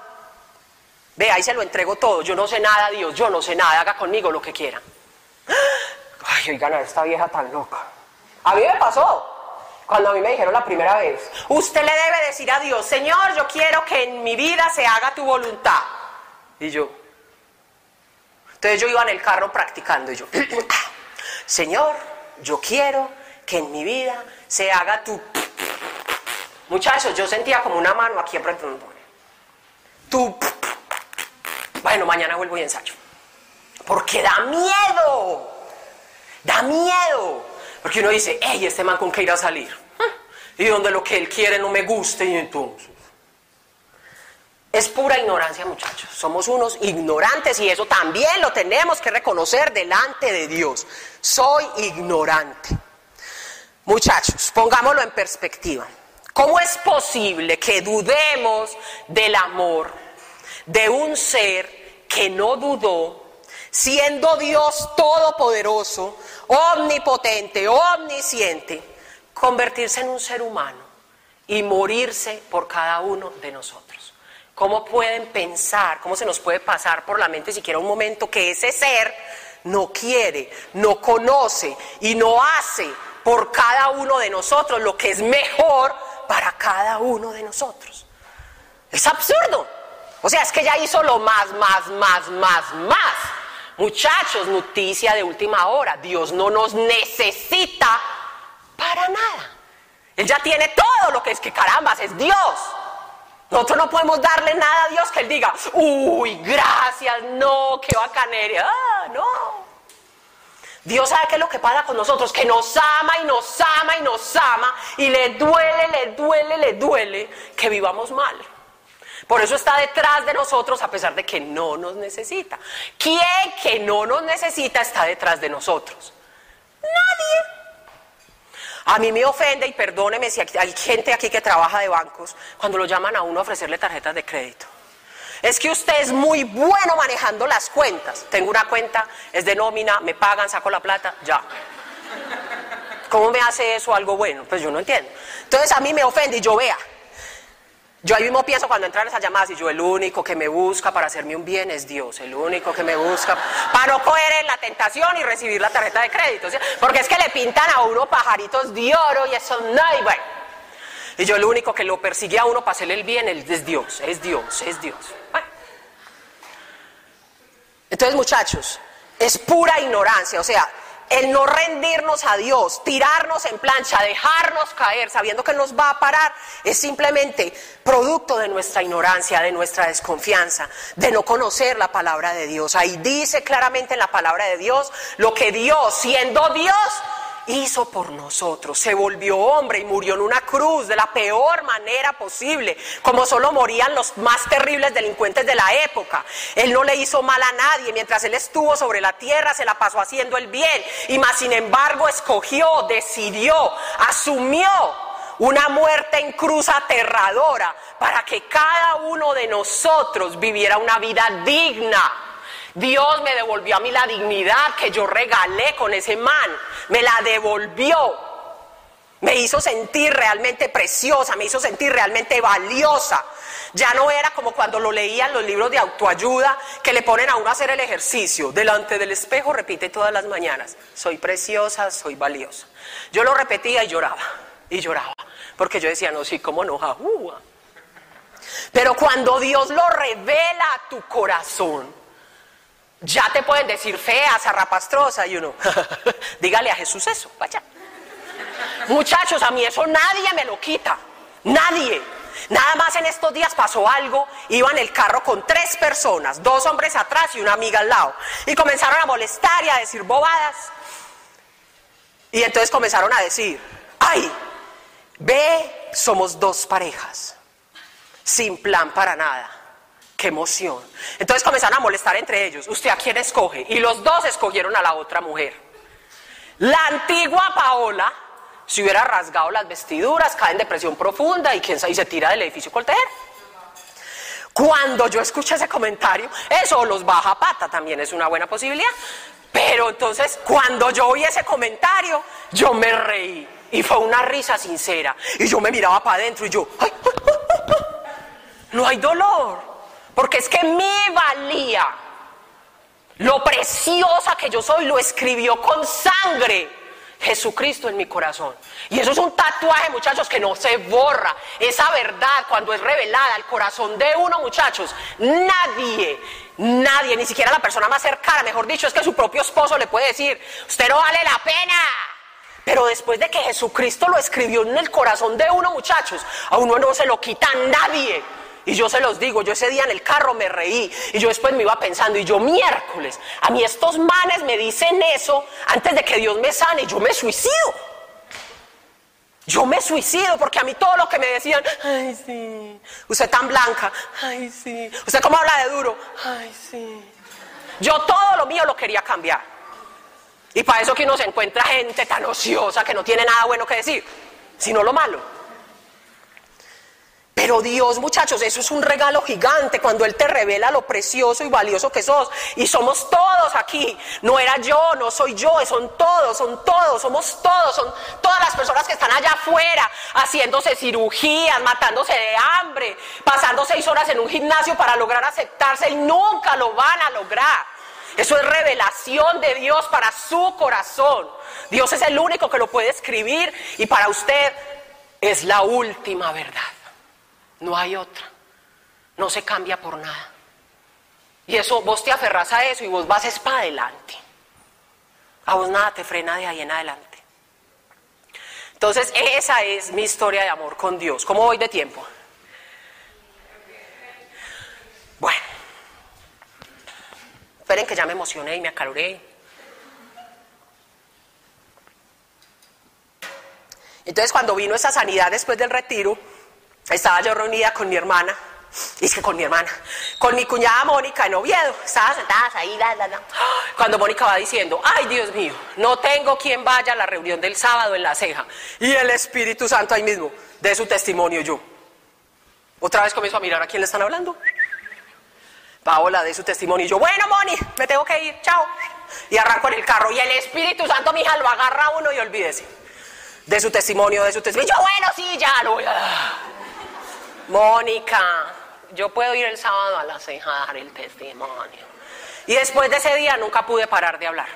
Ve, ahí se lo entrego todo. Yo no sé nada, Dios, yo no sé nada, haga conmigo lo que quiera. Ay, oigan a esta vieja tan loca. A mí me pasó. Cuando a mí me dijeron la primera vez, usted le debe decir a Dios, Señor, yo quiero que en mi vida se haga tu voluntad. Y yo, entonces yo iba en el carro practicando y yo, Señor, yo quiero que en mi vida se haga tu... Muchachos, yo sentía como una mano aquí apretando. Tu... Bueno, mañana vuelvo y ensayo. Porque da miedo. Da miedo. Porque uno dice, hey, este man con qué irá a salir. Y donde lo que él quiere no me guste y entonces. Es pura ignorancia, muchachos. Somos unos ignorantes y eso también lo tenemos que reconocer delante de Dios. Soy ignorante. Muchachos, pongámoslo en perspectiva. ¿Cómo es posible que dudemos del amor de un ser que no dudó, siendo Dios todopoderoso, omnipotente, omnisciente, convertirse en un ser humano y morirse por cada uno de nosotros? ¿Cómo pueden pensar, cómo se nos puede pasar por la mente siquiera un momento que ese ser no quiere, no conoce y no hace por cada uno de nosotros lo que es mejor para cada uno de nosotros. Es absurdo. O sea, es que ya hizo lo más, más, más, más, más. Muchachos, noticia de última hora. Dios no nos necesita para nada. Él ya tiene todo lo que es que caramba, es Dios. Nosotros no podemos darle nada a Dios que Él diga, uy, gracias, no, qué bacanería. Ah, no. Dios sabe qué es lo que pasa con nosotros, que nos ama y nos ama y nos ama y le duele, le duele, le duele que vivamos mal. Por eso está detrás de nosotros a pesar de que no nos necesita. ¿Quién que no nos necesita está detrás de nosotros? Nadie. A mí me ofende y perdóneme si hay gente aquí que trabaja de bancos cuando lo llaman a uno a ofrecerle tarjetas de crédito. Es que usted es muy bueno manejando las cuentas. Tengo una cuenta, es de nómina, me pagan, saco la plata, ya. ¿Cómo me hace eso algo bueno? Pues yo no entiendo. Entonces a mí me ofende y yo vea. Yo ahí mismo pienso cuando entran esas llamadas y yo el único que me busca para hacerme un bien es Dios, el único que me busca para no coger en la tentación y recibir la tarjeta de crédito. Porque es que le pintan a uno pajaritos de oro y eso no, y bueno. Y yo el único que lo persigue a uno para hacerle el bien es Dios, es Dios, es Dios. Entonces, muchachos, es pura ignorancia, o sea, el no rendirnos a Dios, tirarnos en plancha, dejarnos caer sabiendo que nos va a parar, es simplemente producto de nuestra ignorancia, de nuestra desconfianza, de no conocer la palabra de Dios. Ahí dice claramente en la palabra de Dios lo que Dios, siendo Dios, hizo por nosotros. Se volvió hombre y murió en una cruz de la peor manera posible, como solo morían los más terribles delincuentes de la época. Él no le hizo mal a nadie, mientras él estuvo sobre la tierra se la pasó haciendo el bien y más sin embargo escogió, decidió, asumió una muerte en cruz aterradora para que cada uno de nosotros viviera una vida digna Dios me devolvió a mí la dignidad que yo regalé con ese man. Me la devolvió. Me hizo sentir realmente preciosa, me hizo sentir realmente valiosa. Ya no era como cuando lo leían los libros de autoayuda que le ponen a uno a hacer el ejercicio. Delante del espejo repite todas las mañanas, soy preciosa, soy valiosa. Yo lo repetía y lloraba, y lloraba, porque yo decía, no, sí, cómo no, Pero cuando Dios lo revela a tu corazón, ya te pueden decir fea, zarrapastrosa y uno, dígale a Jesús eso, vaya. Muchachos, a mí eso nadie me lo quita, nadie. Nada más en estos días pasó algo, iba en el carro con tres personas, dos hombres atrás y una amiga al lado, y comenzaron a molestar y a decir bobadas. Y entonces comenzaron a decir, ay, ve, somos dos parejas, sin plan para nada. ¡Qué emoción! Entonces comenzaron a molestar entre ellos. ¿Usted a quién escoge? Y los dos escogieron a la otra mujer. La antigua Paola si hubiera rasgado las vestiduras, cae en depresión profunda y, se tira del edificio Colter. Cuando yo escuché ese comentario, eso los baja pata también es una buena posibilidad. Pero entonces, cuando yo oí ese comentario, yo me reí. Y fue una risa sincera. Y yo me miraba para adentro y yo, no hay dolor. Porque es que mi valía, lo preciosa que yo soy, lo escribió con sangre Jesucristo en mi corazón. Y eso es un tatuaje, muchachos, que no se borra. Esa verdad, cuando es revelada al corazón de uno, muchachos, nadie, nadie, ni siquiera la persona más cercana, mejor dicho, es que su propio esposo le puede decir, usted no vale la pena. Pero después de que Jesucristo lo escribió en el corazón de uno, muchachos, a uno no se lo quita nadie. Y yo se los digo, yo ese día en el carro me reí y yo después me iba pensando y yo miércoles, a mí estos manes me dicen eso antes de que Dios me sane yo me suicido. Yo me suicido porque a mí todo lo que me decían, ay sí, usted tan blanca, ay sí, usted cómo habla de duro, ay sí. Yo todo lo mío lo quería cambiar. Y para eso que uno se encuentra gente tan ociosa que no tiene nada bueno que decir, sino lo malo. Pero Dios, muchachos, eso es un regalo gigante cuando Él te revela lo precioso y valioso que sos. Y somos todos aquí. No era yo, no soy yo, son todos, son todos, somos todos, son todas las personas que están allá afuera haciéndose cirugías, matándose de hambre, pasando seis horas en un gimnasio para lograr aceptarse y nunca lo van a lograr. Eso es revelación de Dios para su corazón. Dios es el único que lo puede escribir y para usted es la última verdad. No hay otra. No se cambia por nada. Y eso, vos te aferras a eso y vos vas es para adelante. A vos nada te frena de ahí en adelante. Entonces, esa es mi historia de amor con Dios. ¿Cómo voy de tiempo? Bueno. Esperen que ya me emocioné y me acaloré. Entonces, cuando vino esa sanidad después del retiro, estaba yo reunida con mi hermana, y es que con mi hermana, con mi cuñada Mónica en Oviedo, estaba sentadas ahí, la, la, la. cuando Mónica va diciendo, ay Dios mío, no tengo quien vaya a la reunión del sábado en la ceja, y el Espíritu Santo ahí mismo, de su testimonio yo. Otra vez comienzo a mirar a quién le están hablando. Paola de su testimonio y yo, bueno Moni, me tengo que ir, chao. Y arranco en el carro y el Espíritu Santo, mi hija, lo agarra uno y olvídese. De su testimonio, de su testimonio. Yo, bueno, sí, ya lo voy a. Mónica, yo puedo ir el sábado a la ceja a dar el testimonio. Y después de ese día nunca pude parar de hablar.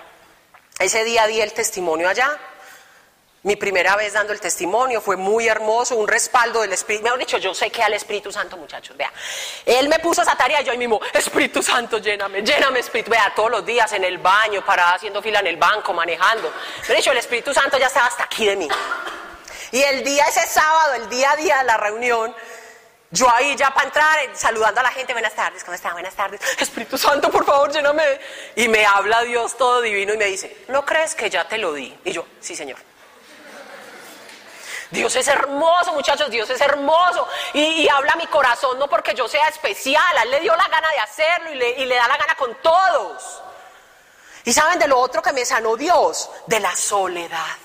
Ese día di el testimonio allá. Mi primera vez dando el testimonio fue muy hermoso, un respaldo del Espíritu. Me han dicho, yo sé que al Espíritu Santo, muchachos, vea. Él me puso esa tarea y yo ahí mismo, Espíritu Santo, lléname, lléname, Espíritu. Vea, todos los días en el baño, parada haciendo fila en el banco, manejando. Me han dicho, el Espíritu Santo ya estaba hasta aquí de mí. Y el día, ese sábado, el día a día de la reunión, yo ahí ya para entrar, eh, saludando a la gente, buenas tardes, ¿cómo está? Buenas tardes. Espíritu Santo, por favor, lléname. Y me habla Dios todo divino y me dice, ¿no crees que ya te lo di? Y yo, sí, Señor. Dios es hermoso, muchachos, Dios es hermoso. Y, habla mi corazón, no porque yo sea especial, a Él le dio la gana de hacerlo y le, y le da la gana con todos. Y saben de lo otro que me sanó Dios, de la soledad.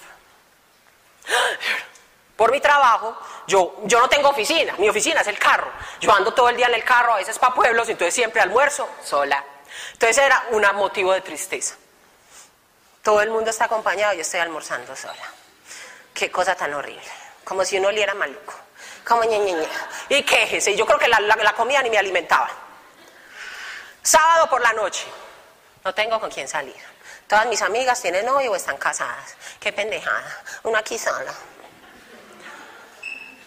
Por mi trabajo, yo, yo no tengo oficina, mi oficina es el carro. Yo ando todo el día en el carro, a veces para pueblos, entonces siempre almuerzo sola. Entonces era un motivo de tristeza. Todo el mundo está acompañado, yo estoy almorzando sola. Qué cosa tan horrible. Como si uno oliera maluco. Como ñe, ñe, ñe. Y quéjese. Yo creo que la, la comida ni me alimentaba. Sábado por la noche. No tengo con quién salir. Todas mis amigas tienen novio o están casadas. Qué pendejada. Una aquí sola.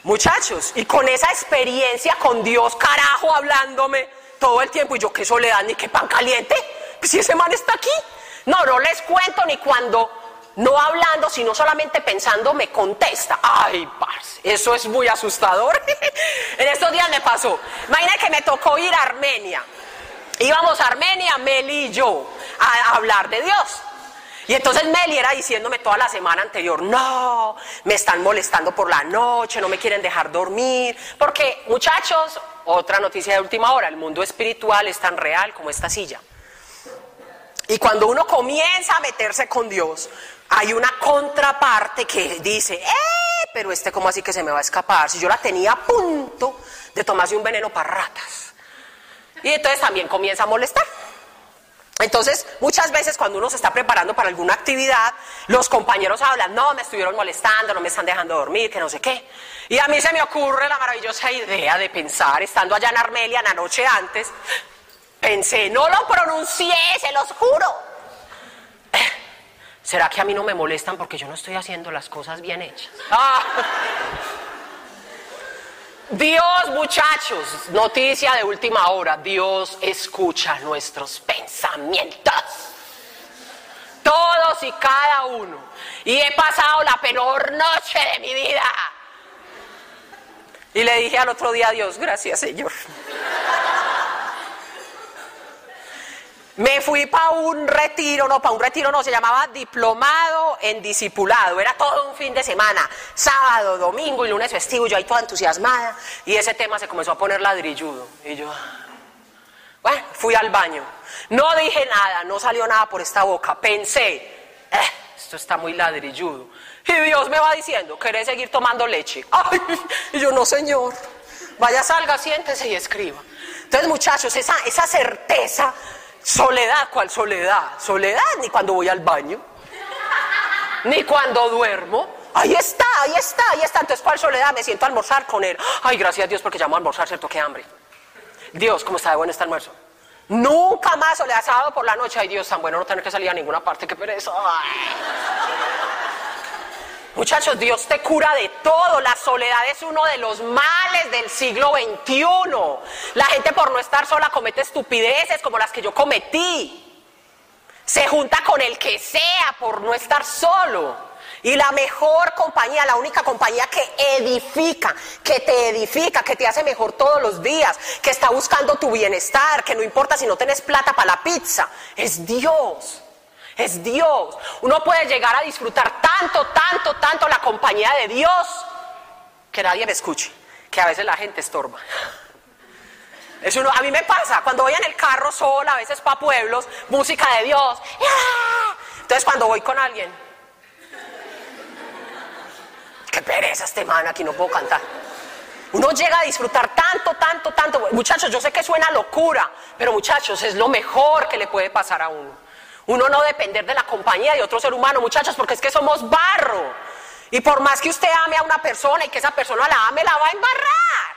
Muchachos, y con esa experiencia con Dios, carajo, hablándome todo el tiempo, y yo qué soledad, ni qué pan caliente, pues si ese man está aquí. No, no les cuento ni cuando no hablando, sino solamente pensando, me contesta. Ay, parce, eso es muy asustador. en estos días me pasó. Imagínate que me tocó ir a Armenia. Íbamos a Armenia, Mel y yo, a hablar de Dios. Y entonces Meli era diciéndome toda la semana anterior, no, me están molestando por la noche, no me quieren dejar dormir. Porque muchachos, otra noticia de última hora, el mundo espiritual es tan real como esta silla. Y cuando uno comienza a meterse con Dios, hay una contraparte que dice, ¡eh! Pero este, ¿cómo así que se me va a escapar? Si yo la tenía a punto de tomarse un veneno para ratas. Y entonces también comienza a molestar. Entonces, muchas veces cuando uno se está preparando para alguna actividad, los compañeros hablan, no, me estuvieron molestando, no me están dejando dormir, que no sé qué. Y a mí se me ocurre la maravillosa idea de pensar, estando allá en Armelia la noche antes, pensé, no lo pronuncié, se los juro. ¿Será que a mí no me molestan porque yo no estoy haciendo las cosas bien hechas? Ah. Dios, muchachos, noticia de última hora, Dios escucha nuestros pensamientos. Todos y cada uno. Y he pasado la peor noche de mi vida. Y le dije al otro día a Dios, gracias Señor. Me fui para un retiro, no, para un retiro no, se llamaba diplomado en discipulado. Era todo un fin de semana, sábado, domingo y lunes festivo. Yo ahí toda entusiasmada y ese tema se comenzó a poner ladrilludo. Y yo, bueno, fui al baño. No dije nada, no salió nada por esta boca. Pensé, eh, esto está muy ladrilludo. Y Dios me va diciendo, ¿querés seguir tomando leche? Ay, y yo no, señor. Vaya, salga, siéntese y escriba. Entonces, muchachos, esa, esa certeza Soledad, ¿cuál soledad? Soledad ni cuando voy al baño, ni cuando duermo. Ahí está, ahí está, ahí está. Entonces, ¿cuál soledad? Me siento a almorzar con él. Ay, gracias a Dios porque llamo a almorzar, ¿cierto? Qué hambre. Dios, ¿cómo está de bueno este almuerzo? Nunca más soledad sábado por la noche. Ay, Dios, tan bueno no tener que salir a ninguna parte, qué pereza. Muchachos, Dios te cura de todo. La soledad es uno de los males del siglo XXI. La gente por no estar sola comete estupideces como las que yo cometí. Se junta con el que sea por no estar solo. Y la mejor compañía, la única compañía que edifica, que te edifica, que te hace mejor todos los días, que está buscando tu bienestar, que no importa si no tienes plata para la pizza, es Dios es Dios. Uno puede llegar a disfrutar tanto, tanto, tanto la compañía de Dios que nadie me escuche, que a veces la gente estorba. Es uno, a mí me pasa, cuando voy en el carro sola, a veces para pueblos, música de Dios. Entonces cuando voy con alguien, qué pereza este man, aquí no puedo cantar. Uno llega a disfrutar tanto, tanto, tanto. Muchachos, yo sé que suena locura, pero muchachos, es lo mejor que le puede pasar a uno. Uno no depender de la compañía de otro ser humano, muchachos, porque es que somos barro. Y por más que usted ame a una persona y que esa persona la ame, la va a embarrar.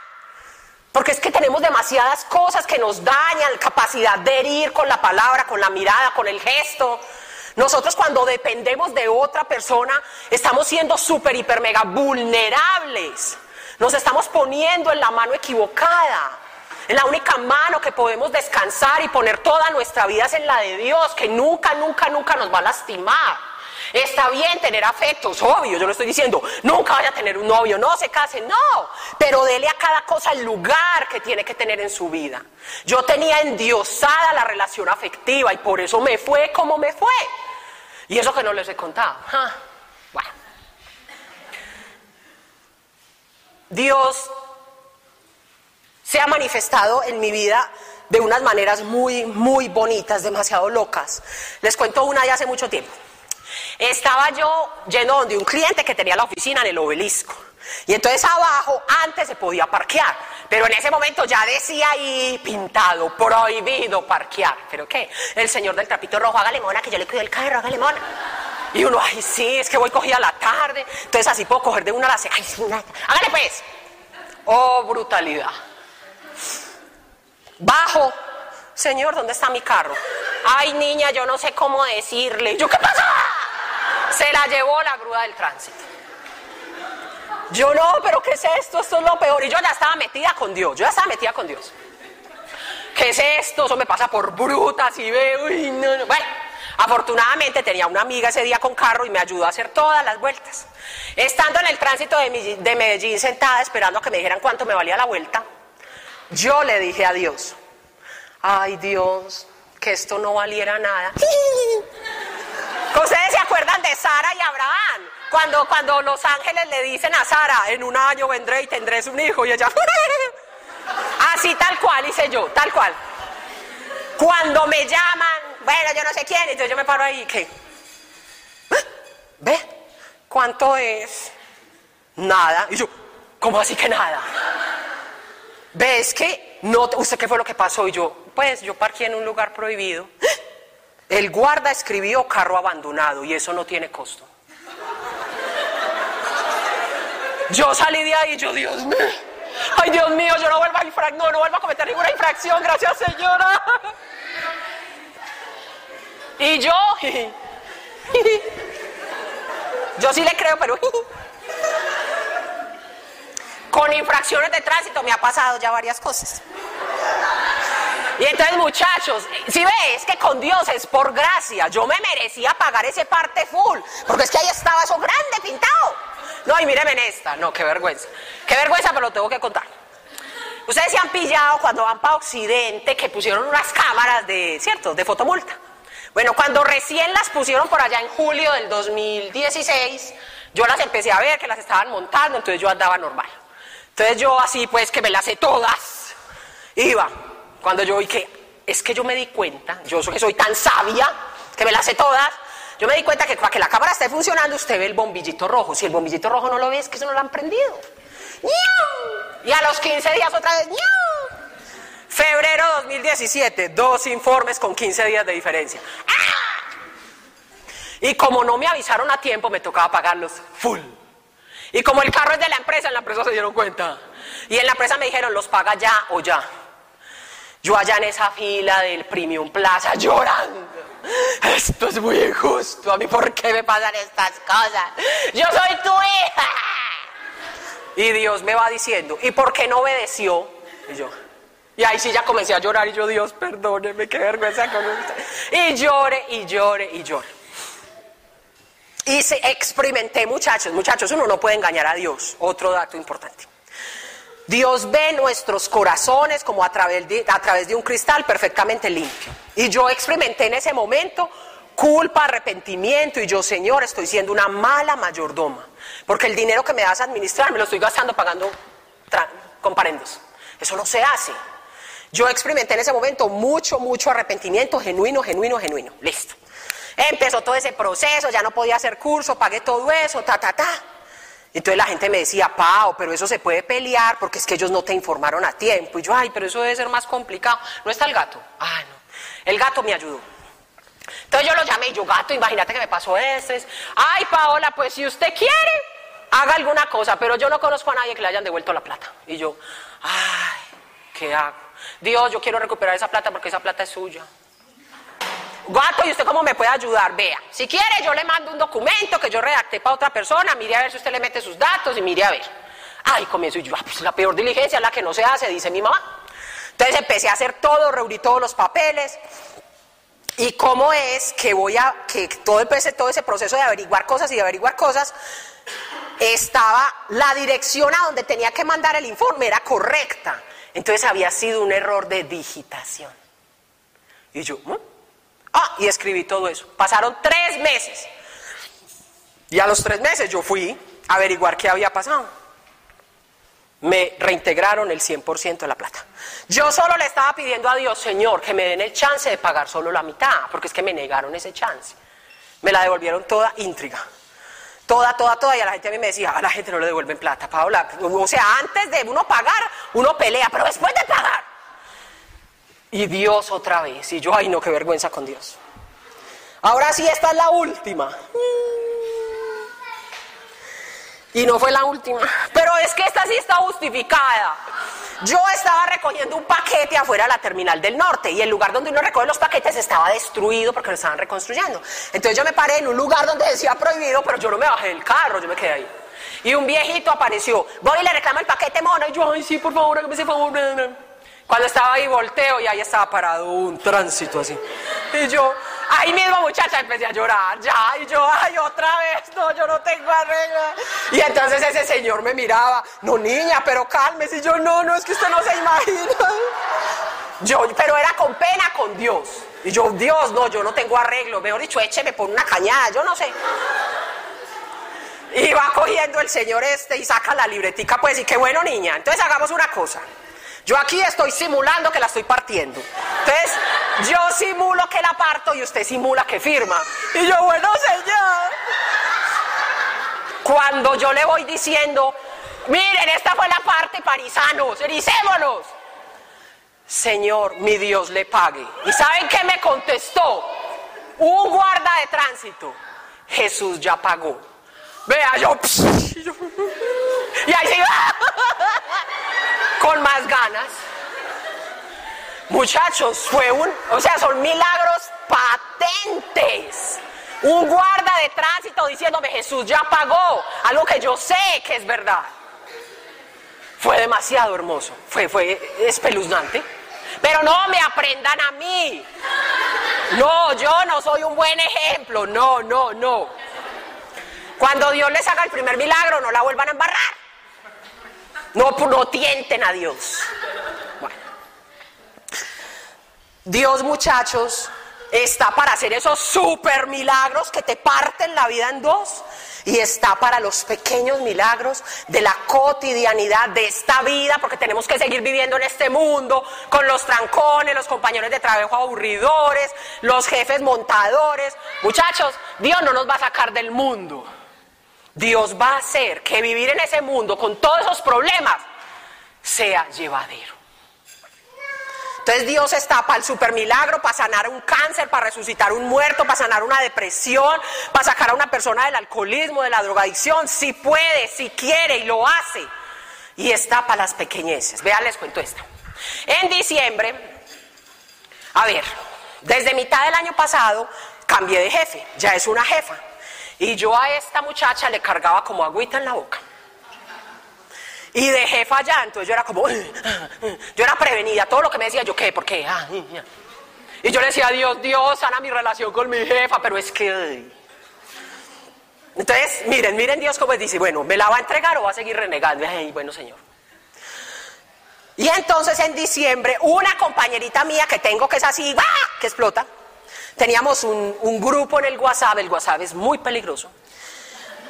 Porque es que tenemos demasiadas cosas que nos dañan, capacidad de herir con la palabra, con la mirada, con el gesto. Nosotros cuando dependemos de otra persona, estamos siendo súper, hiper, mega vulnerables. Nos estamos poniendo en la mano equivocada. Es la única mano que podemos descansar y poner toda nuestra vida en la de Dios, que nunca, nunca, nunca nos va a lastimar. Está bien tener afectos, obvio, yo lo estoy diciendo, nunca vaya a tener un novio, no se case, no, pero dele a cada cosa el lugar que tiene que tener en su vida. Yo tenía endiosada la relación afectiva y por eso me fue como me fue. Y eso que no les he contado. Bueno. Dios se ha manifestado en mi vida de unas maneras muy, muy bonitas, demasiado locas. Les cuento una de hace mucho tiempo. Estaba yo yendo donde un cliente que tenía la oficina en el obelisco. Y entonces abajo antes se podía parquear, pero en ese momento ya decía ahí pintado, prohibido parquear. ¿Pero qué? El señor del trapito rojo, hágale mona, que yo le cuido el carro, hágale mona. Y uno, ay, sí, es que voy cogida a la tarde, entonces así puedo coger de una a la Ay, sí, hágale pues. Oh, brutalidad. Bajo. Señor, ¿dónde está mi carro? Ay, niña, yo no sé cómo decirle. ¿Yo qué pasa? Se la llevó la grúa del tránsito. Yo no, pero ¿qué es esto? Esto es lo peor. Y yo ya estaba metida con Dios. Yo ya estaba metida con Dios. ¿Qué es esto? Eso me pasa por brutas y veo. Bueno, afortunadamente tenía una amiga ese día con carro y me ayudó a hacer todas las vueltas. Estando en el tránsito de Medellín sentada esperando a que me dijeran cuánto me valía la vuelta, yo le dije a Dios, ay Dios, que esto no valiera nada. ¿Ustedes se acuerdan de Sara y Abraham? Cuando, cuando los ángeles le dicen a Sara, en un año vendré y tendré un hijo, y ella, así tal cual hice yo, tal cual. Cuando me llaman, bueno, yo no sé quién, entonces yo me paro ahí, ¿qué? ¿Ve? ¿Cuánto es? Nada. Y yo, ¿cómo así que nada? ¿Ves que no, usted qué fue lo que pasó? Y yo, pues yo parqué en un lugar prohibido. El guarda escribió carro abandonado y eso no tiene costo. Yo salí de ahí y yo, Dios mío, ay Dios mío, yo no vuelvo a no, no vuelvo a cometer ninguna infracción, gracias señora. Y yo, yo sí le creo, pero con infracciones de tránsito me ha pasado ya varias cosas. Y entonces, muchachos, si ves que con Dios es por gracia, yo me merecía pagar ese parte full, porque es que ahí estaba eso grande pintado. No, y míreme en esta, no, qué vergüenza. Qué vergüenza, pero lo tengo que contar. Ustedes se han pillado cuando van para Occidente que pusieron unas cámaras de, ¿cierto?, de fotomulta. Bueno, cuando recién las pusieron por allá en julio del 2016, yo las empecé a ver que las estaban montando, entonces yo andaba normal. Entonces yo así pues que me las sé todas, iba. Cuando yo vi que es que yo me di cuenta, yo que soy tan sabia, que me las sé todas, yo me di cuenta que para que la cámara esté funcionando usted ve el bombillito rojo. Si el bombillito rojo no lo ve es que eso no lo han prendido. Y a los 15 días otra vez. Febrero 2017, dos informes con 15 días de diferencia. ¡Ah! Y como no me avisaron a tiempo, me tocaba pagarlos full. Y como el carro es de la empresa, en la empresa se dieron cuenta. Y en la empresa me dijeron, los paga ya o ya. Yo allá en esa fila del Premium Plaza llorando. Esto es muy injusto. A mí, ¿por qué me pasan estas cosas? Yo soy tu hija. Y Dios me va diciendo, ¿y por qué no obedeció? Y yo, y ahí sí ya comencé a llorar y yo, Dios, perdóneme, qué vergüenza con usted. Y llore, y llore, y llore. Y se experimenté, muchachos, muchachos, uno no puede engañar a Dios. Otro dato importante. Dios ve nuestros corazones como a través, de, a través de un cristal perfectamente limpio. Y yo experimenté en ese momento culpa, arrepentimiento y yo, Señor, estoy siendo una mala mayordoma. Porque el dinero que me das a administrar me lo estoy gastando pagando comparendos. Eso no se hace. Yo experimenté en ese momento mucho, mucho arrepentimiento genuino, genuino, genuino. Listo. Empezó todo ese proceso, ya no podía hacer curso, pagué todo eso, ta, ta, ta. Entonces la gente me decía, Pau, pero eso se puede pelear porque es que ellos no te informaron a tiempo. Y yo, ay, pero eso debe ser más complicado. ¿No está el gato? Ah, no. El gato me ayudó. Entonces yo lo llamé y yo, gato, imagínate que me pasó este. Ay, Paola, pues si usted quiere, haga alguna cosa, pero yo no conozco a nadie que le hayan devuelto la plata. Y yo, ay, ¿qué hago? Dios, yo quiero recuperar esa plata porque esa plata es suya. Gato, ¿y usted cómo me puede ayudar? Vea, si quiere yo le mando un documento que yo redacté para otra persona, mire a ver si usted le mete sus datos y mire a ver. Ay, comienzo y yo, ah, pues la peor diligencia es la que no se hace, dice mi mamá. Entonces empecé a hacer todo, reuní todos los papeles. ¿Y cómo es que voy a, que todo, ese, todo ese proceso de averiguar cosas y de averiguar cosas, estaba la dirección a donde tenía que mandar el informe, era correcta. Entonces había sido un error de digitación. Y yo, ¿Mm? Ah, y escribí todo eso. Pasaron tres meses. Y a los tres meses yo fui a averiguar qué había pasado. Me reintegraron el 100% de la plata. Yo solo le estaba pidiendo a Dios, Señor, que me den el chance de pagar solo la mitad, porque es que me negaron ese chance. Me la devolvieron toda íntriga. Toda, toda, toda. Y a la gente a mí me decía, a la gente no le devuelven plata, Paula. O sea, antes de uno pagar, uno pelea, pero después de pagar, y Dios otra vez. Y yo, ay no, qué vergüenza con Dios. Ahora sí, esta es la última. Y no fue la última. Pero es que esta sí está justificada. Yo estaba recogiendo un paquete afuera de la terminal del norte y el lugar donde uno recoge los paquetes estaba destruido porque lo estaban reconstruyendo. Entonces yo me paré en un lugar donde decía prohibido, pero yo no me bajé del carro, yo me quedé ahí. Y un viejito apareció. Voy y le reclamo el paquete mono. Y yo, ay, sí, por favor, hágame ese favor. Cuando estaba ahí volteo y ahí estaba parado un tránsito así. Y yo, ahí mismo muchacha empecé a llorar, ya, y yo, ay, otra vez, no, yo no tengo arreglo. Y entonces ese señor me miraba, no niña, pero cálmese. Y yo, no, no, es que usted no se imagina. Yo, pero era con pena con Dios. Y yo, Dios, no, yo no tengo arreglo. Mejor dicho, écheme por una cañada, yo no sé. Y va cogiendo el señor este y saca la libretica, pues, y qué bueno, niña. Entonces hagamos una cosa. Yo aquí estoy simulando que la estoy partiendo. Entonces, yo simulo que la parto y usted simula que firma. Y yo, bueno, señor. Cuando yo le voy diciendo, miren, esta fue la parte parisanos, ericémonos. Señor, mi Dios le pague. ¿Y saben qué me contestó? Un guarda de tránsito. Jesús ya pagó. Vea, yo. Y ahí se con más ganas. Muchachos, fue un, o sea, son milagros patentes. Un guarda de tránsito diciéndome, Jesús ya pagó, algo que yo sé que es verdad. Fue demasiado hermoso, fue, fue espeluznante. Pero no me aprendan a mí. No, yo no soy un buen ejemplo, no, no, no. Cuando Dios les haga el primer milagro, no la vuelvan a embarrar. Pues, no, tienten a Dios. Bueno. Dios, muchachos, está para hacer esos super milagros que te parten la vida en dos y está para los pequeños milagros de la cotidianidad de esta vida, porque tenemos que seguir viviendo en este mundo con los trancones, los compañeros de trabajo aburridores, los jefes montadores. Muchachos, Dios no nos va a sacar del mundo. Dios va a hacer que vivir en ese mundo con todos esos problemas sea llevadero. Entonces Dios está para el super milagro, para sanar un cáncer, para resucitar un muerto, para sanar una depresión, para sacar a una persona del alcoholismo, de la drogadicción, si puede, si quiere y lo hace. Y está para las pequeñeces. Vean, les cuento esto. En diciembre, a ver, desde mitad del año pasado cambié de jefe, ya es una jefa. Y yo a esta muchacha le cargaba como agüita en la boca. Y de jefa allá, entonces yo era como, yo era prevenida, todo lo que me decía, yo qué, por qué. Ah, y yo le decía, Dios, Dios, sana mi relación con mi jefa, pero es que... Entonces, miren, miren Dios cómo dice, bueno, ¿me la va a entregar o va a seguir renegando? Ay, bueno, Señor. Y entonces en diciembre, una compañerita mía que tengo que es así, ¡bah! que explota, teníamos un, grupo en el WhatsApp, el WhatsApp es muy peligroso.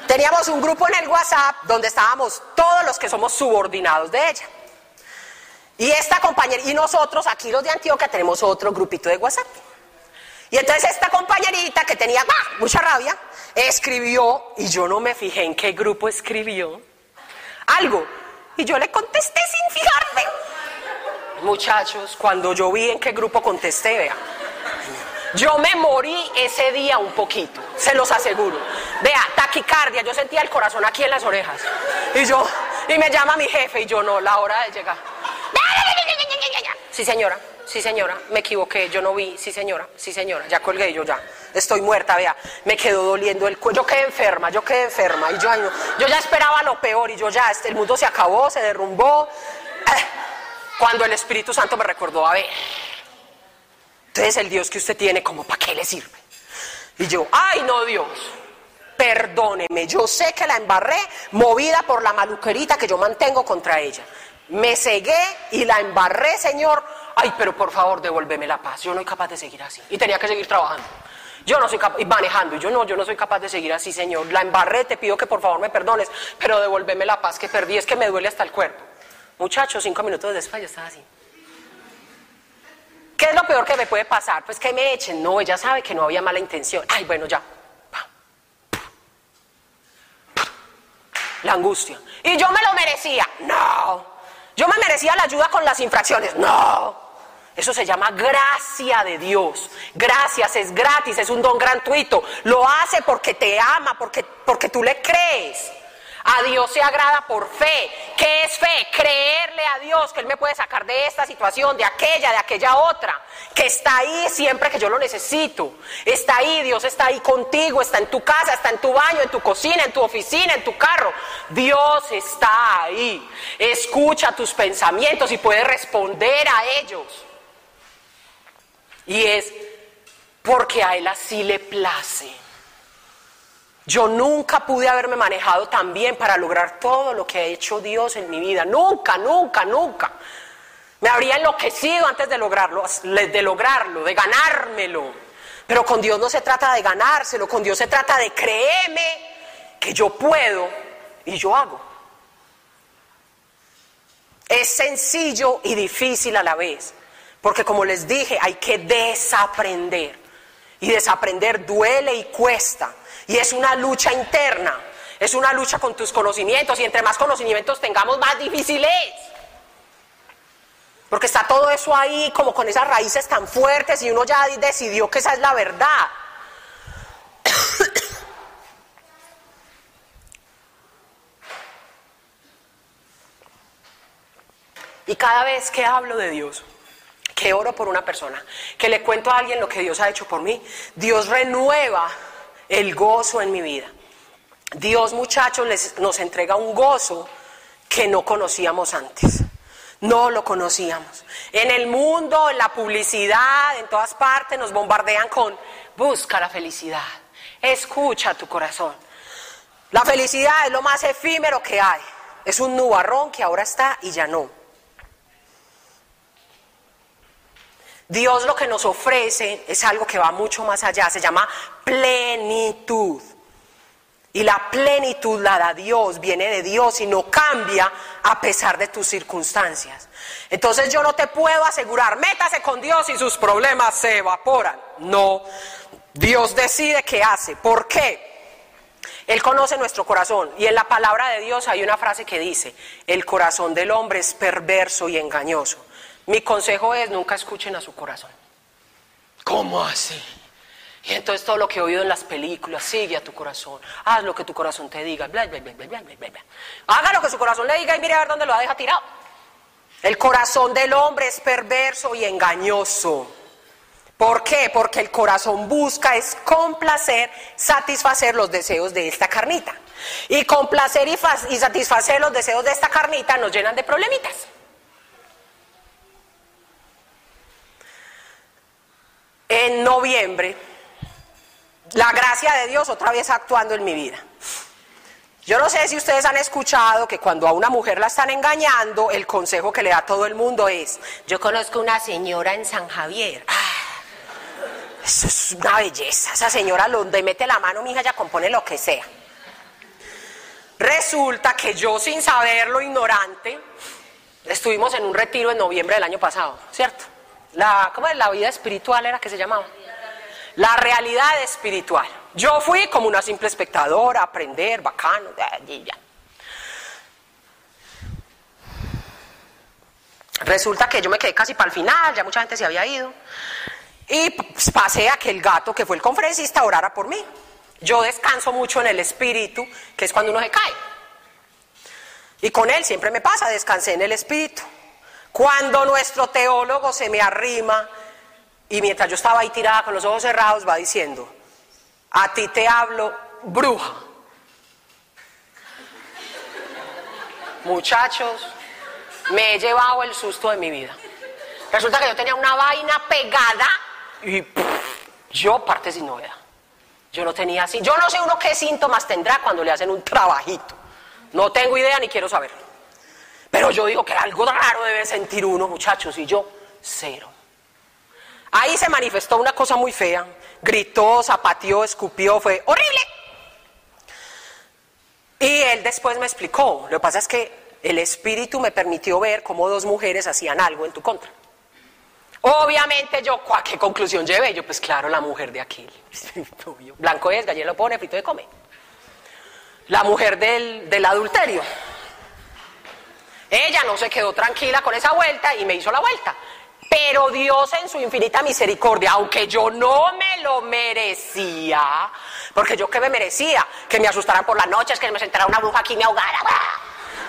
Teníamos un grupo en el WhatsApp donde estábamos todos los que somos subordinados de ella. Y esta compañera, y nosotros aquí los de Antioquia tenemos otro grupito de WhatsApp. Y entonces esta compañerita que tenía mucha rabia, escribió, y yo no me fijé en qué grupo escribió, algo. Y yo le contesté sin fijarme. Muchachos, cuando yo vi en qué grupo contesté, vea. Yo me morí ese día un poquito, se los aseguro. Vea, taquicardia, yo sentía el corazón aquí en las orejas. Y yo, y me llama mi jefe y yo no, la hora de llegar. Sí, señora, sí, señora, me equivoqué, yo no vi, sí, señora, sí, señora, ya colgué yo ya. Estoy muerta, vea, me quedó doliendo el cuello, yo quedé enferma, yo quedé enferma y yo, yo ya esperaba lo peor y yo ya, este, el mundo se acabó, se derrumbó. Eh, cuando el Espíritu Santo me recordó, a ver, entonces el Dios que usted tiene, ¿como para qué le sirve? Y yo, ay no Dios, perdóneme, yo sé que la embarré movida por la maluquerita que yo mantengo contra ella. Me cegué y la embarré, Señor. Ay, pero por favor, devuélveme la paz. Yo no soy capaz de seguir así. Y tenía que seguir trabajando. Yo no soy capaz, y manejando, yo no, yo no soy capaz de seguir así, Señor. La embarré, te pido que por favor me perdones, pero devuélveme la paz que perdí, es que me duele hasta el cuerpo. Muchachos, cinco minutos después yo estaba así. ¿Qué es lo peor que me puede pasar? Pues que me echen. No, ella sabe que no había mala intención. Ay, bueno, ya. La angustia. Y yo me lo merecía. No. Yo me merecía la ayuda con las infracciones. No. Eso se llama gracia de Dios. Gracias, es gratis, es un don gratuito. Lo hace porque te ama, porque, porque tú le crees. A Dios se agrada por fe. ¿Qué es fe? Creerle a Dios que Él me puede sacar de esta situación, de aquella, de aquella otra. Que está ahí siempre que yo lo necesito. Está ahí, Dios está ahí contigo, está en tu casa, está en tu baño, en tu cocina, en tu oficina, en tu carro. Dios está ahí. Escucha tus pensamientos y puede responder a ellos. Y es porque a Él así le place. Yo nunca pude haberme manejado tan bien para lograr todo lo que ha hecho Dios en mi vida. Nunca, nunca, nunca. Me habría enloquecido antes de lograrlo, de lograrlo, de ganármelo. Pero con Dios no se trata de ganárselo, con Dios se trata de creerme que yo puedo y yo hago. Es sencillo y difícil a la vez, porque como les dije, hay que desaprender. Y desaprender duele y cuesta. Y es una lucha interna, es una lucha con tus conocimientos y entre más conocimientos tengamos, más difícil es. Porque está todo eso ahí como con esas raíces tan fuertes y uno ya decidió que esa es la verdad. y cada vez que hablo de Dios, que oro por una persona, que le cuento a alguien lo que Dios ha hecho por mí, Dios renueva el gozo en mi vida. Dios, muchachos, nos entrega un gozo que no conocíamos antes. No lo conocíamos. En el mundo, en la publicidad, en todas partes nos bombardean con busca la felicidad, escucha tu corazón. La felicidad es lo más efímero que hay. Es un nubarrón que ahora está y ya no. Dios lo que nos ofrece es algo que va mucho más allá, se llama plenitud. Y la plenitud la da Dios, viene de Dios y no cambia a pesar de tus circunstancias. Entonces yo no te puedo asegurar, métase con Dios y sus problemas se evaporan. No, Dios decide qué hace. ¿Por qué? Él conoce nuestro corazón y en la palabra de Dios hay una frase que dice, el corazón del hombre es perverso y engañoso. Mi consejo es, nunca escuchen a su corazón. ¿Cómo así? Y entonces todo lo que he oído en las películas, sigue a tu corazón, haz lo que tu corazón te diga, bla, bla, bla, bla, bla, bla, bla. Haga lo que su corazón le diga y mire a ver dónde lo deja tirado. El corazón del hombre es perverso y engañoso. ¿Por qué? Porque el corazón busca es complacer, satisfacer los deseos de esta carnita. Y complacer y, y satisfacer los deseos de esta carnita nos llenan de problemitas. En noviembre la gracia de Dios otra vez actuando en mi vida. Yo no sé si ustedes han escuchado que cuando a una mujer la están engañando, el consejo que le da todo el mundo es, yo conozco una señora en San Javier. Ah, eso es una belleza. Esa señora donde mete la mano, mi hija ya compone lo que sea. Resulta que yo sin saberlo, ignorante, estuvimos en un retiro en noviembre del año pasado, ¿cierto? La, ¿Cómo es? La vida espiritual era que se llamaba. La realidad espiritual. Yo fui como una simple espectadora, aprender, bacano, ya. Resulta que yo me quedé casi para el final, ya mucha gente se había ido. Y pasé a que el gato, que fue el conferencista, orara por mí. Yo descanso mucho en el espíritu, que es cuando uno se cae. Y con él siempre me pasa, descansé en el espíritu. Cuando nuestro teólogo se me arrima y mientras yo estaba ahí tirada con los ojos cerrados, va diciendo, a ti te hablo, bruja. Muchachos, me he llevado el susto de mi vida. Resulta que yo tenía una vaina pegada y yo parte sin novedad. Yo no tenía así. Yo no sé uno qué síntomas tendrá cuando le hacen un trabajito. No tengo idea ni quiero saber. Pero yo digo que algo raro debe sentir uno, muchachos, y yo, cero. Ahí se manifestó una cosa muy fea. Gritó, zapateó, escupió, fue horrible. Y él después me explicó. Lo que pasa es que el espíritu me permitió ver cómo dos mujeres hacían algo en tu contra. Obviamente yo, ¿a qué conclusión llevé? Yo, pues claro, la mujer de aquel. Blanco es, gallero lo pone, frito de come. La mujer del, del adulterio. Ella no se quedó tranquila con esa vuelta y me hizo la vuelta. Pero Dios en su infinita misericordia, aunque yo no me lo merecía, porque yo que me merecía, que me asustaran por las noches, que me sentara una bruja aquí y me ahogara,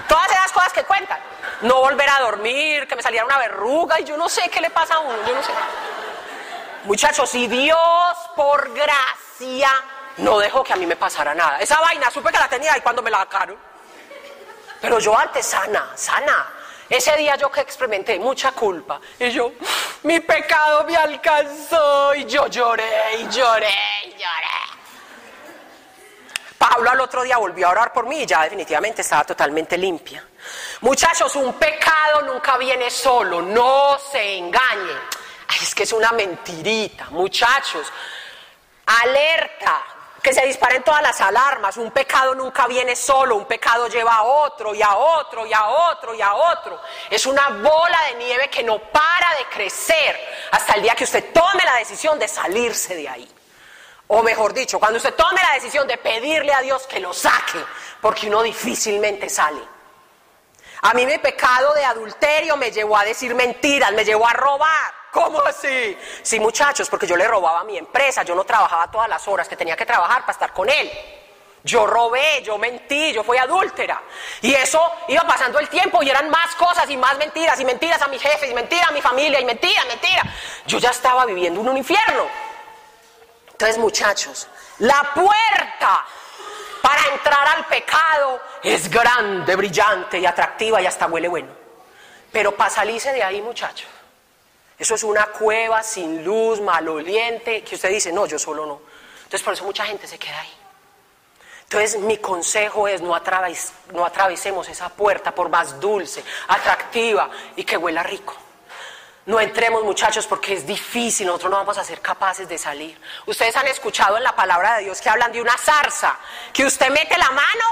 todas esas cosas que cuentan, no volver a dormir, que me saliera una verruga y yo no sé qué le pasa a uno, yo no sé. Muchachos, si Dios por gracia no dejó que a mí me pasara nada, esa vaina supe que la tenía y cuando me la sacaron, pero yo antes sana, sana, ese día yo que experimenté mucha culpa y yo, mi pecado me alcanzó y yo lloré y lloré y lloré. Pablo al otro día volvió a orar por mí y ya definitivamente estaba totalmente limpia. Muchachos, un pecado nunca viene solo, no se engañen. Es que es una mentirita, muchachos. Alerta, que se disparen todas las alarmas. Un pecado nunca viene solo, un pecado lleva a otro y a otro y a otro y a otro. Es una bola de nieve que no para de crecer hasta el día que usted tome la decisión de salirse de ahí. O mejor dicho, cuando usted tome la decisión de pedirle a Dios que lo saque, porque uno difícilmente sale. A mí mi pecado de adulterio me llevó a decir mentiras, me llevó a robar. ¿Cómo así? Sí, muchachos, porque yo le robaba a mi empresa, yo no trabajaba todas las horas que tenía que trabajar para estar con él. Yo robé, yo mentí, yo fui adúltera. Y eso iba pasando el tiempo y eran más cosas y más mentiras y mentiras a mis jefes y mentiras a mi familia y mentira, mentira. Yo ya estaba viviendo en un infierno. Entonces, muchachos, la puerta para entrar al pecado es grande, brillante y atractiva y hasta huele bueno. Pero para salirse de ahí, muchachos, eso es una cueva sin luz, maloliente, que usted dice, no, yo solo no. Entonces por eso mucha gente se queda ahí. Entonces mi consejo es no, atravesemos esa puerta por más dulce, atractiva y que huela rico. No entremos muchachos porque es difícil, nosotros no vamos a ser capaces de salir. Ustedes han escuchado en la palabra de Dios que hablan de una zarza, que usted mete la mano,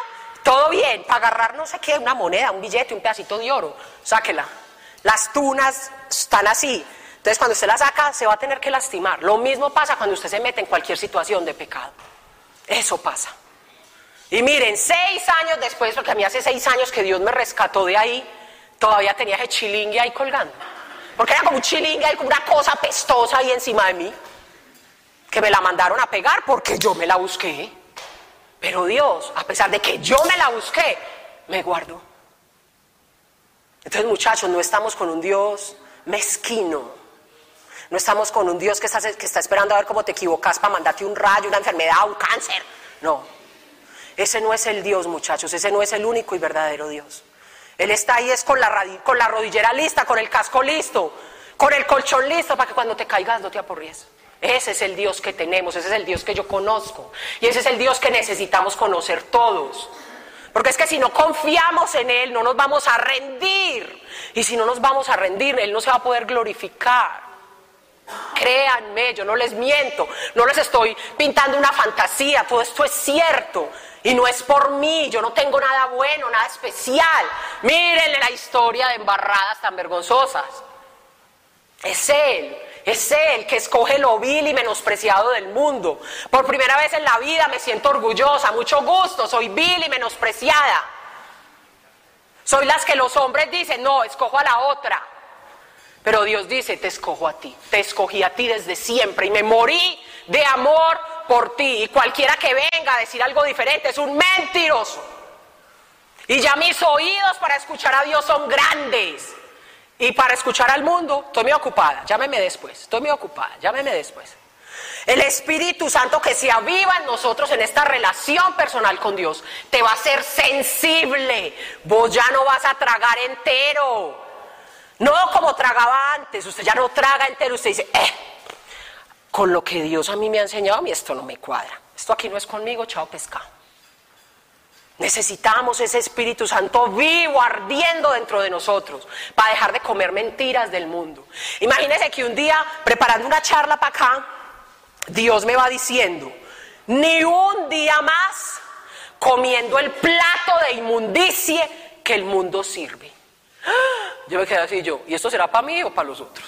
todo bien, para agarrar no sé qué, una moneda, un billete, un pedacito de oro, sáquela. Las tunas están así. Entonces cuando usted la saca se va a tener que lastimar. Lo mismo pasa cuando usted se mete en cualquier situación de pecado. Eso pasa. Y miren, seis años después, porque a mí hace seis años que Dios me rescató de ahí, todavía tenía ese chilingue ahí colgando. Porque era como un chilingue ahí, como una cosa pestosa ahí encima de mí. Que me la mandaron a pegar porque yo me la busqué. Pero Dios, a pesar de que yo me la busqué, me guardó. Entonces muchachos, no estamos con un Dios mezquino. No estamos con un Dios que está, esperando a ver cómo te equivocas para mandarte un rayo, una enfermedad, un cáncer. No. Ese no es el Dios, muchachos. Ese no es el único y verdadero Dios. Él está ahí es con la, con la rodillera lista, con el casco listo, con el colchón listo para que cuando te caigas no te aporries. Ese es el Dios que tenemos, ese es el Dios que yo conozco. Y ese es el Dios que necesitamos conocer todos. Porque es que si no confiamos en Él, no nos vamos a rendir. Y si no nos vamos a rendir, Él no se va a poder glorificar. Créanme, yo no les miento, no les estoy pintando una fantasía, todo esto es cierto. Y no es por mí, yo no tengo nada bueno, nada especial. Mírenle la historia de embarradas tan vergonzosas. Es Él, es Él que escoge lo vil y menospreciado del mundo. Por primera vez en la vida me siento orgullosa, mucho gusto, soy vil y menospreciada. Soy las que los hombres dicen, no, escojo a la otra. Pero Dios dice, te escojo a ti, te escogí a ti desde siempre y me morí de amor por ti. Y cualquiera que venga a decir algo diferente es un mentiroso. Y ya mis oídos para escuchar a Dios son grandes. Y para escuchar al mundo, estoy muy ocupada, llámeme después, estoy muy ocupada, llámeme después. El Espíritu Santo que se aviva en nosotros en esta relación personal con Dios, te va a hacer sensible. Vos ya no vas a tragar entero. No como tragaba antes, usted ya no traga entero, usted dice, eh, con lo que Dios a mí me ha enseñado, a mí esto no me cuadra. Esto aquí no es conmigo, chao pescado. Necesitamos ese Espíritu Santo vivo, ardiendo dentro de nosotros, para dejar de comer mentiras del mundo. Imagínese que un día, preparando una charla para acá, Dios me va diciendo, ni un día más comiendo el plato de inmundicie que el mundo sirve. Yo me quedé así yo, ¿y esto será para mí o para los otros?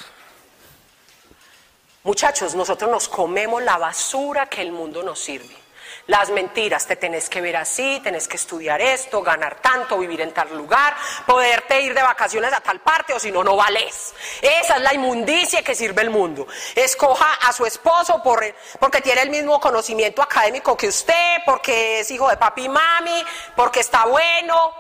Muchachos, nosotros nos comemos la basura que el mundo nos sirve. Las mentiras, te tenés que ver así, tenés que estudiar esto, ganar tanto, vivir en tal lugar, poderte ir de vacaciones a tal parte o si no, no vales. Esa es la inmundicia que sirve el mundo. Escoja a su esposo por, porque tiene el mismo conocimiento académico que usted, porque es hijo de papi y mami, porque está bueno,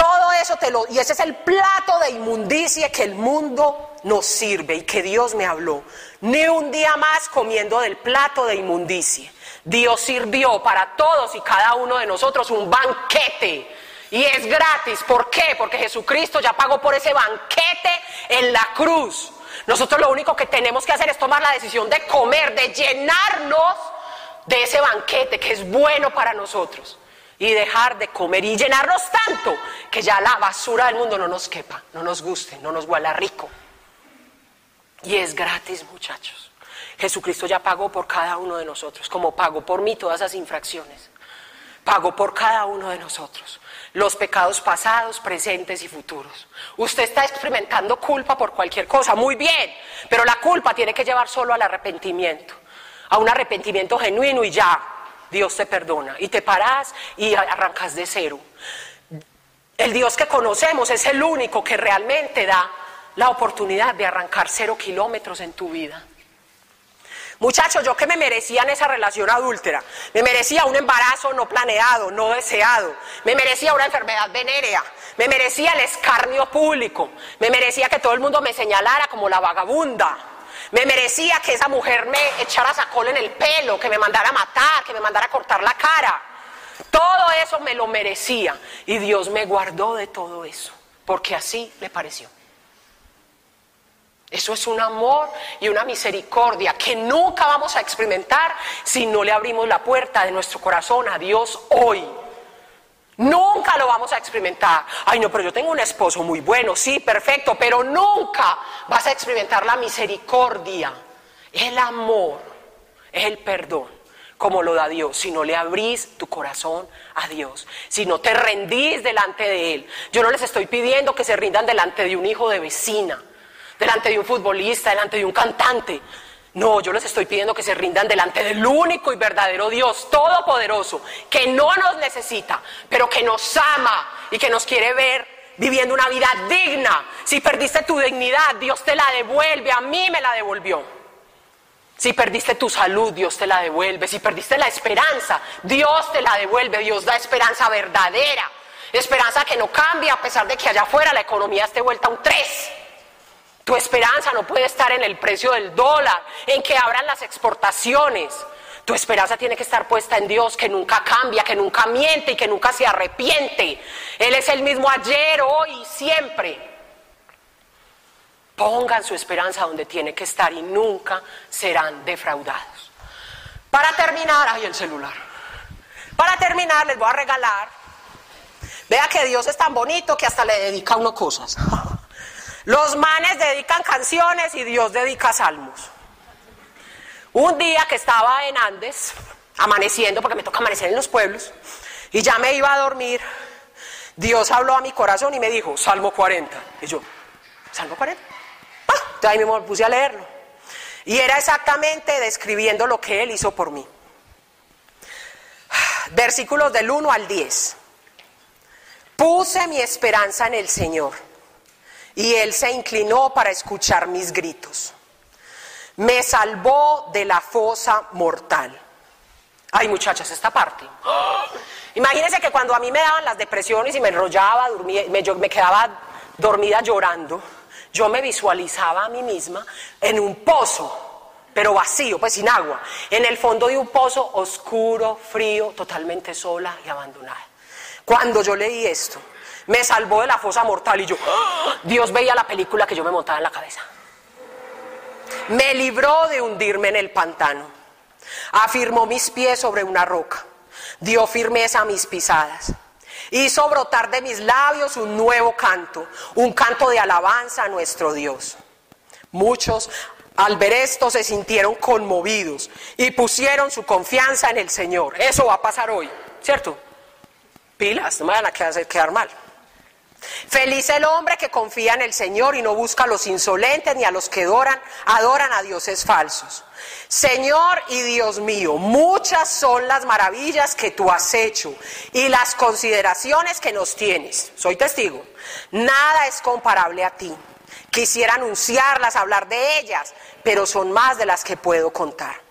todo eso te lo... Y ese es el plato de inmundicia que el mundo nos sirve y que Dios me habló. Ni un día más comiendo del plato de inmundicia. Dios sirvió para todos y cada uno de nosotros un banquete. Y es gratis. ¿Por qué? Porque Jesucristo ya pagó por ese banquete en la cruz. Nosotros lo único que tenemos que hacer es tomar la decisión de comer, de llenarnos de ese banquete que es bueno para nosotros y dejar de comer y llenarnos tanto que ya la basura del mundo no nos quepa, no nos guste, no nos huela rico. Y es gratis, muchachos. Jesucristo ya pagó por cada uno de nosotros, como pagó por mí todas esas infracciones. Pagó por cada uno de nosotros los pecados pasados, presentes y futuros. Usted está experimentando culpa por cualquier cosa, muy bien, pero la culpa tiene que llevar solo al arrepentimiento, a un arrepentimiento genuino y ya, Dios te perdona y te paras y arrancas de cero. El Dios que conocemos es el único que realmente da la oportunidad de arrancar cero kilómetros en tu vida. Muchachos, yo que me merecía en esa relación adúltera, me merecía un embarazo no planeado, no deseado, me merecía una enfermedad venérea, me merecía el escarnio público, me merecía que todo el mundo me señalara como la vagabunda, me merecía que esa mujer me echara sacol en el pelo, que me mandara a matar, que me mandara a cortar la cara. Todo eso me lo merecía. Y Dios me guardó de todo eso, porque así le pareció. Eso es un amor y una misericordia que nunca vamos a experimentar si no le abrimos la puerta de nuestro corazón a Dios hoy. Nunca lo vamos a experimentar. Ay, no, pero yo tengo un esposo muy bueno, sí, perfecto, pero nunca vas a experimentar la misericordia, el amor, el perdón como lo da Dios, si no le abrís tu corazón a Dios, si no te rendís delante de Él. Yo no les estoy pidiendo que se rindan delante de un hijo de vecina, delante de un futbolista, delante de un cantante. No, yo les estoy pidiendo que se rindan delante del único y verdadero Dios todopoderoso, que no nos necesita, pero que nos ama y que nos quiere ver viviendo una vida digna. Si perdiste tu dignidad, Dios te la devuelve, a mí me la devolvió. Si perdiste tu salud, Dios te la devuelve. Si perdiste la esperanza, Dios te la devuelve. Dios da esperanza verdadera. Esperanza que no cambia a pesar de que allá afuera la economía esté vuelta a un 3. Tu esperanza no puede estar en el precio del dólar, en que abran las exportaciones. Tu esperanza tiene que estar puesta en Dios, que nunca cambia, que nunca miente y que nunca se arrepiente. Él es el mismo ayer, hoy y siempre. Pongan su esperanza donde tiene que estar y nunca serán defraudados. Para terminar, ay, el celular. Para terminar, les voy a regalar. Vea que Dios es tan bonito que hasta le dedica a uno cosas. Los manes dedican canciones y Dios dedica salmos. Un día que estaba en Andes, amaneciendo, porque me toca amanecer en los pueblos, y ya me iba a dormir, Dios habló a mi corazón y me dijo, Salmo 40. Y yo, ¿Salmo 40? Entonces ahí mismo me puse a leerlo. Y era exactamente describiendo lo que Él hizo por mí. Versículos del 1 al 10. Puse mi esperanza en el Señor y Él se inclinó para escuchar mis gritos. Me salvó de la fosa mortal. Ay, muchachas, esta parte. Imagínense que cuando a mí me daban las depresiones y me enrollaba, dormía, me, me quedaba dormida llorando yo me visualizaba a mí misma en un pozo, pero vacío, pues sin agua, en el fondo de un pozo oscuro, frío, totalmente sola y abandonada. Cuando yo leí esto, me salvó de la fosa mortal y yo. Dios veía la película que yo me montaba en la cabeza. Me libró de hundirme en el pantano, afirmó mis pies sobre una roca, dio firmeza a mis pisadas Hizo brotar de mis labios un nuevo canto, un canto de alabanza a nuestro Dios. Muchos al ver esto se sintieron conmovidos y pusieron su confianza en el Señor. Eso va a pasar hoy, ¿cierto? Pilas, no me van a quedar mal. Feliz el hombre que confía en el Señor y no busca a los insolentes ni a los que adoran, adoran a dioses falsos. Señor y Dios mío, muchas son las maravillas que tú has hecho y las consideraciones que nos tienes. Soy testigo. Nada es comparable a ti. Quisiera anunciarlas, hablar de ellas, pero son más de las que puedo contar.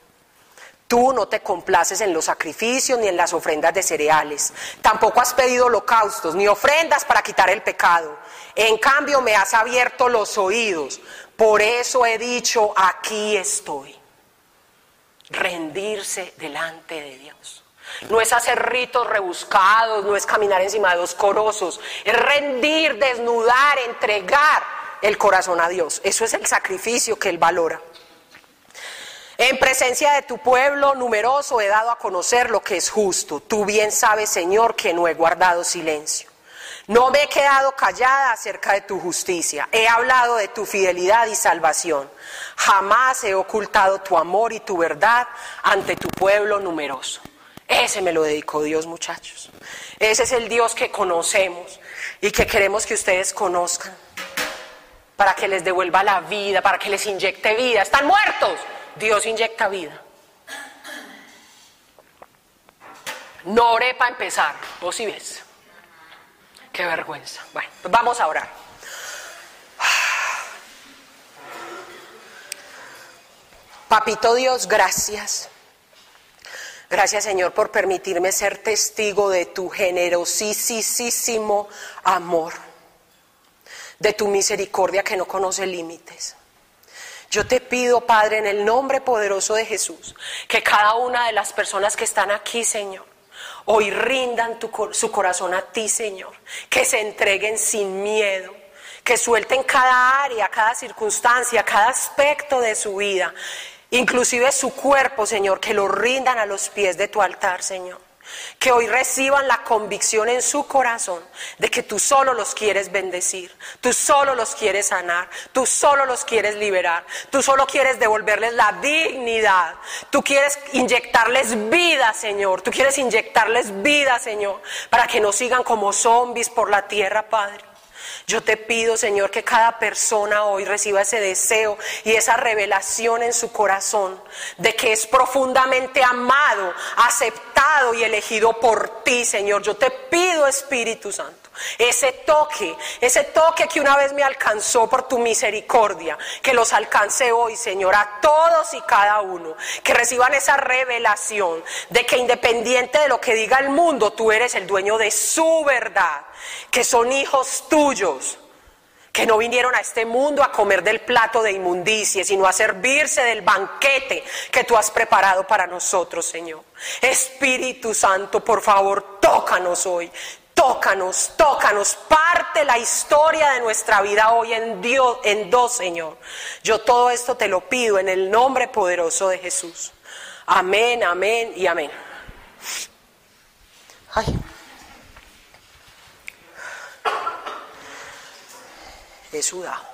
Tú no te complaces en los sacrificios ni en las ofrendas de cereales. Tampoco has pedido holocaustos ni ofrendas para quitar el pecado. En cambio me has abierto los oídos. Por eso he dicho, aquí estoy. Rendirse delante de Dios. No es hacer ritos rebuscados, no es caminar encima de dos corosos. Es rendir, desnudar, entregar el corazón a Dios. Eso es el sacrificio que Él valora. En presencia de tu pueblo numeroso he dado a conocer lo que es justo. Tú bien sabes, Señor, que no he guardado silencio. No me he quedado callada acerca de tu justicia. He hablado de tu fidelidad y salvación. Jamás he ocultado tu amor y tu verdad ante tu pueblo numeroso. Ese me lo dedicó Dios, muchachos. Ese es el Dios que conocemos y que queremos que ustedes conozcan. Para que les devuelva la vida, para que les inyecte vida. Están muertos Dios inyecta vida. No oré para empezar, vos sí ves. Qué vergüenza. Bueno, pues vamos a orar. Papito Dios, gracias. Gracias Señor por permitirme ser testigo de tu generosísimo amor, de tu misericordia que no conoce límites. Yo te pido, Padre, en el nombre poderoso de Jesús, que cada una de las personas que están aquí, Señor, hoy rindan su corazón a ti, Señor, que se entreguen sin miedo, que suelten cada área, cada circunstancia, cada aspecto de su vida, inclusive su cuerpo, Señor, que lo rindan a los pies de tu altar, Señor. Que hoy reciban la convicción en su corazón de que tú solo los quieres bendecir, tú solo los quieres sanar, tú solo los quieres liberar, tú solo quieres devolverles la dignidad, tú quieres inyectarles vida, Señor, tú quieres inyectarles vida, Señor, para que no sigan como zombies por la tierra, Padre. Yo te pido, Señor, que cada persona hoy reciba ese deseo y esa revelación en su corazón de que es profundamente amado, aceptado y elegido por ti, Señor. Yo te pido, Espíritu Santo, ese toque, ese toque que una vez me alcanzó por tu misericordia, que los alcance hoy, Señor, a todos y cada uno, que reciban esa revelación de que independiente de lo que diga el mundo, tú eres el dueño de su verdad que son hijos tuyos, que no vinieron a este mundo a comer del plato de inmundicia, sino a servirse del banquete que tú has preparado para nosotros, Señor. Espíritu Santo, por favor, tócanos hoy. Tócanos, tócanos, parte la historia de nuestra vida hoy en Dios, en dos, Señor. Yo todo esto te lo pido en el nombre poderoso de Jesús. Amén, amén y amén. Ay. He sudado.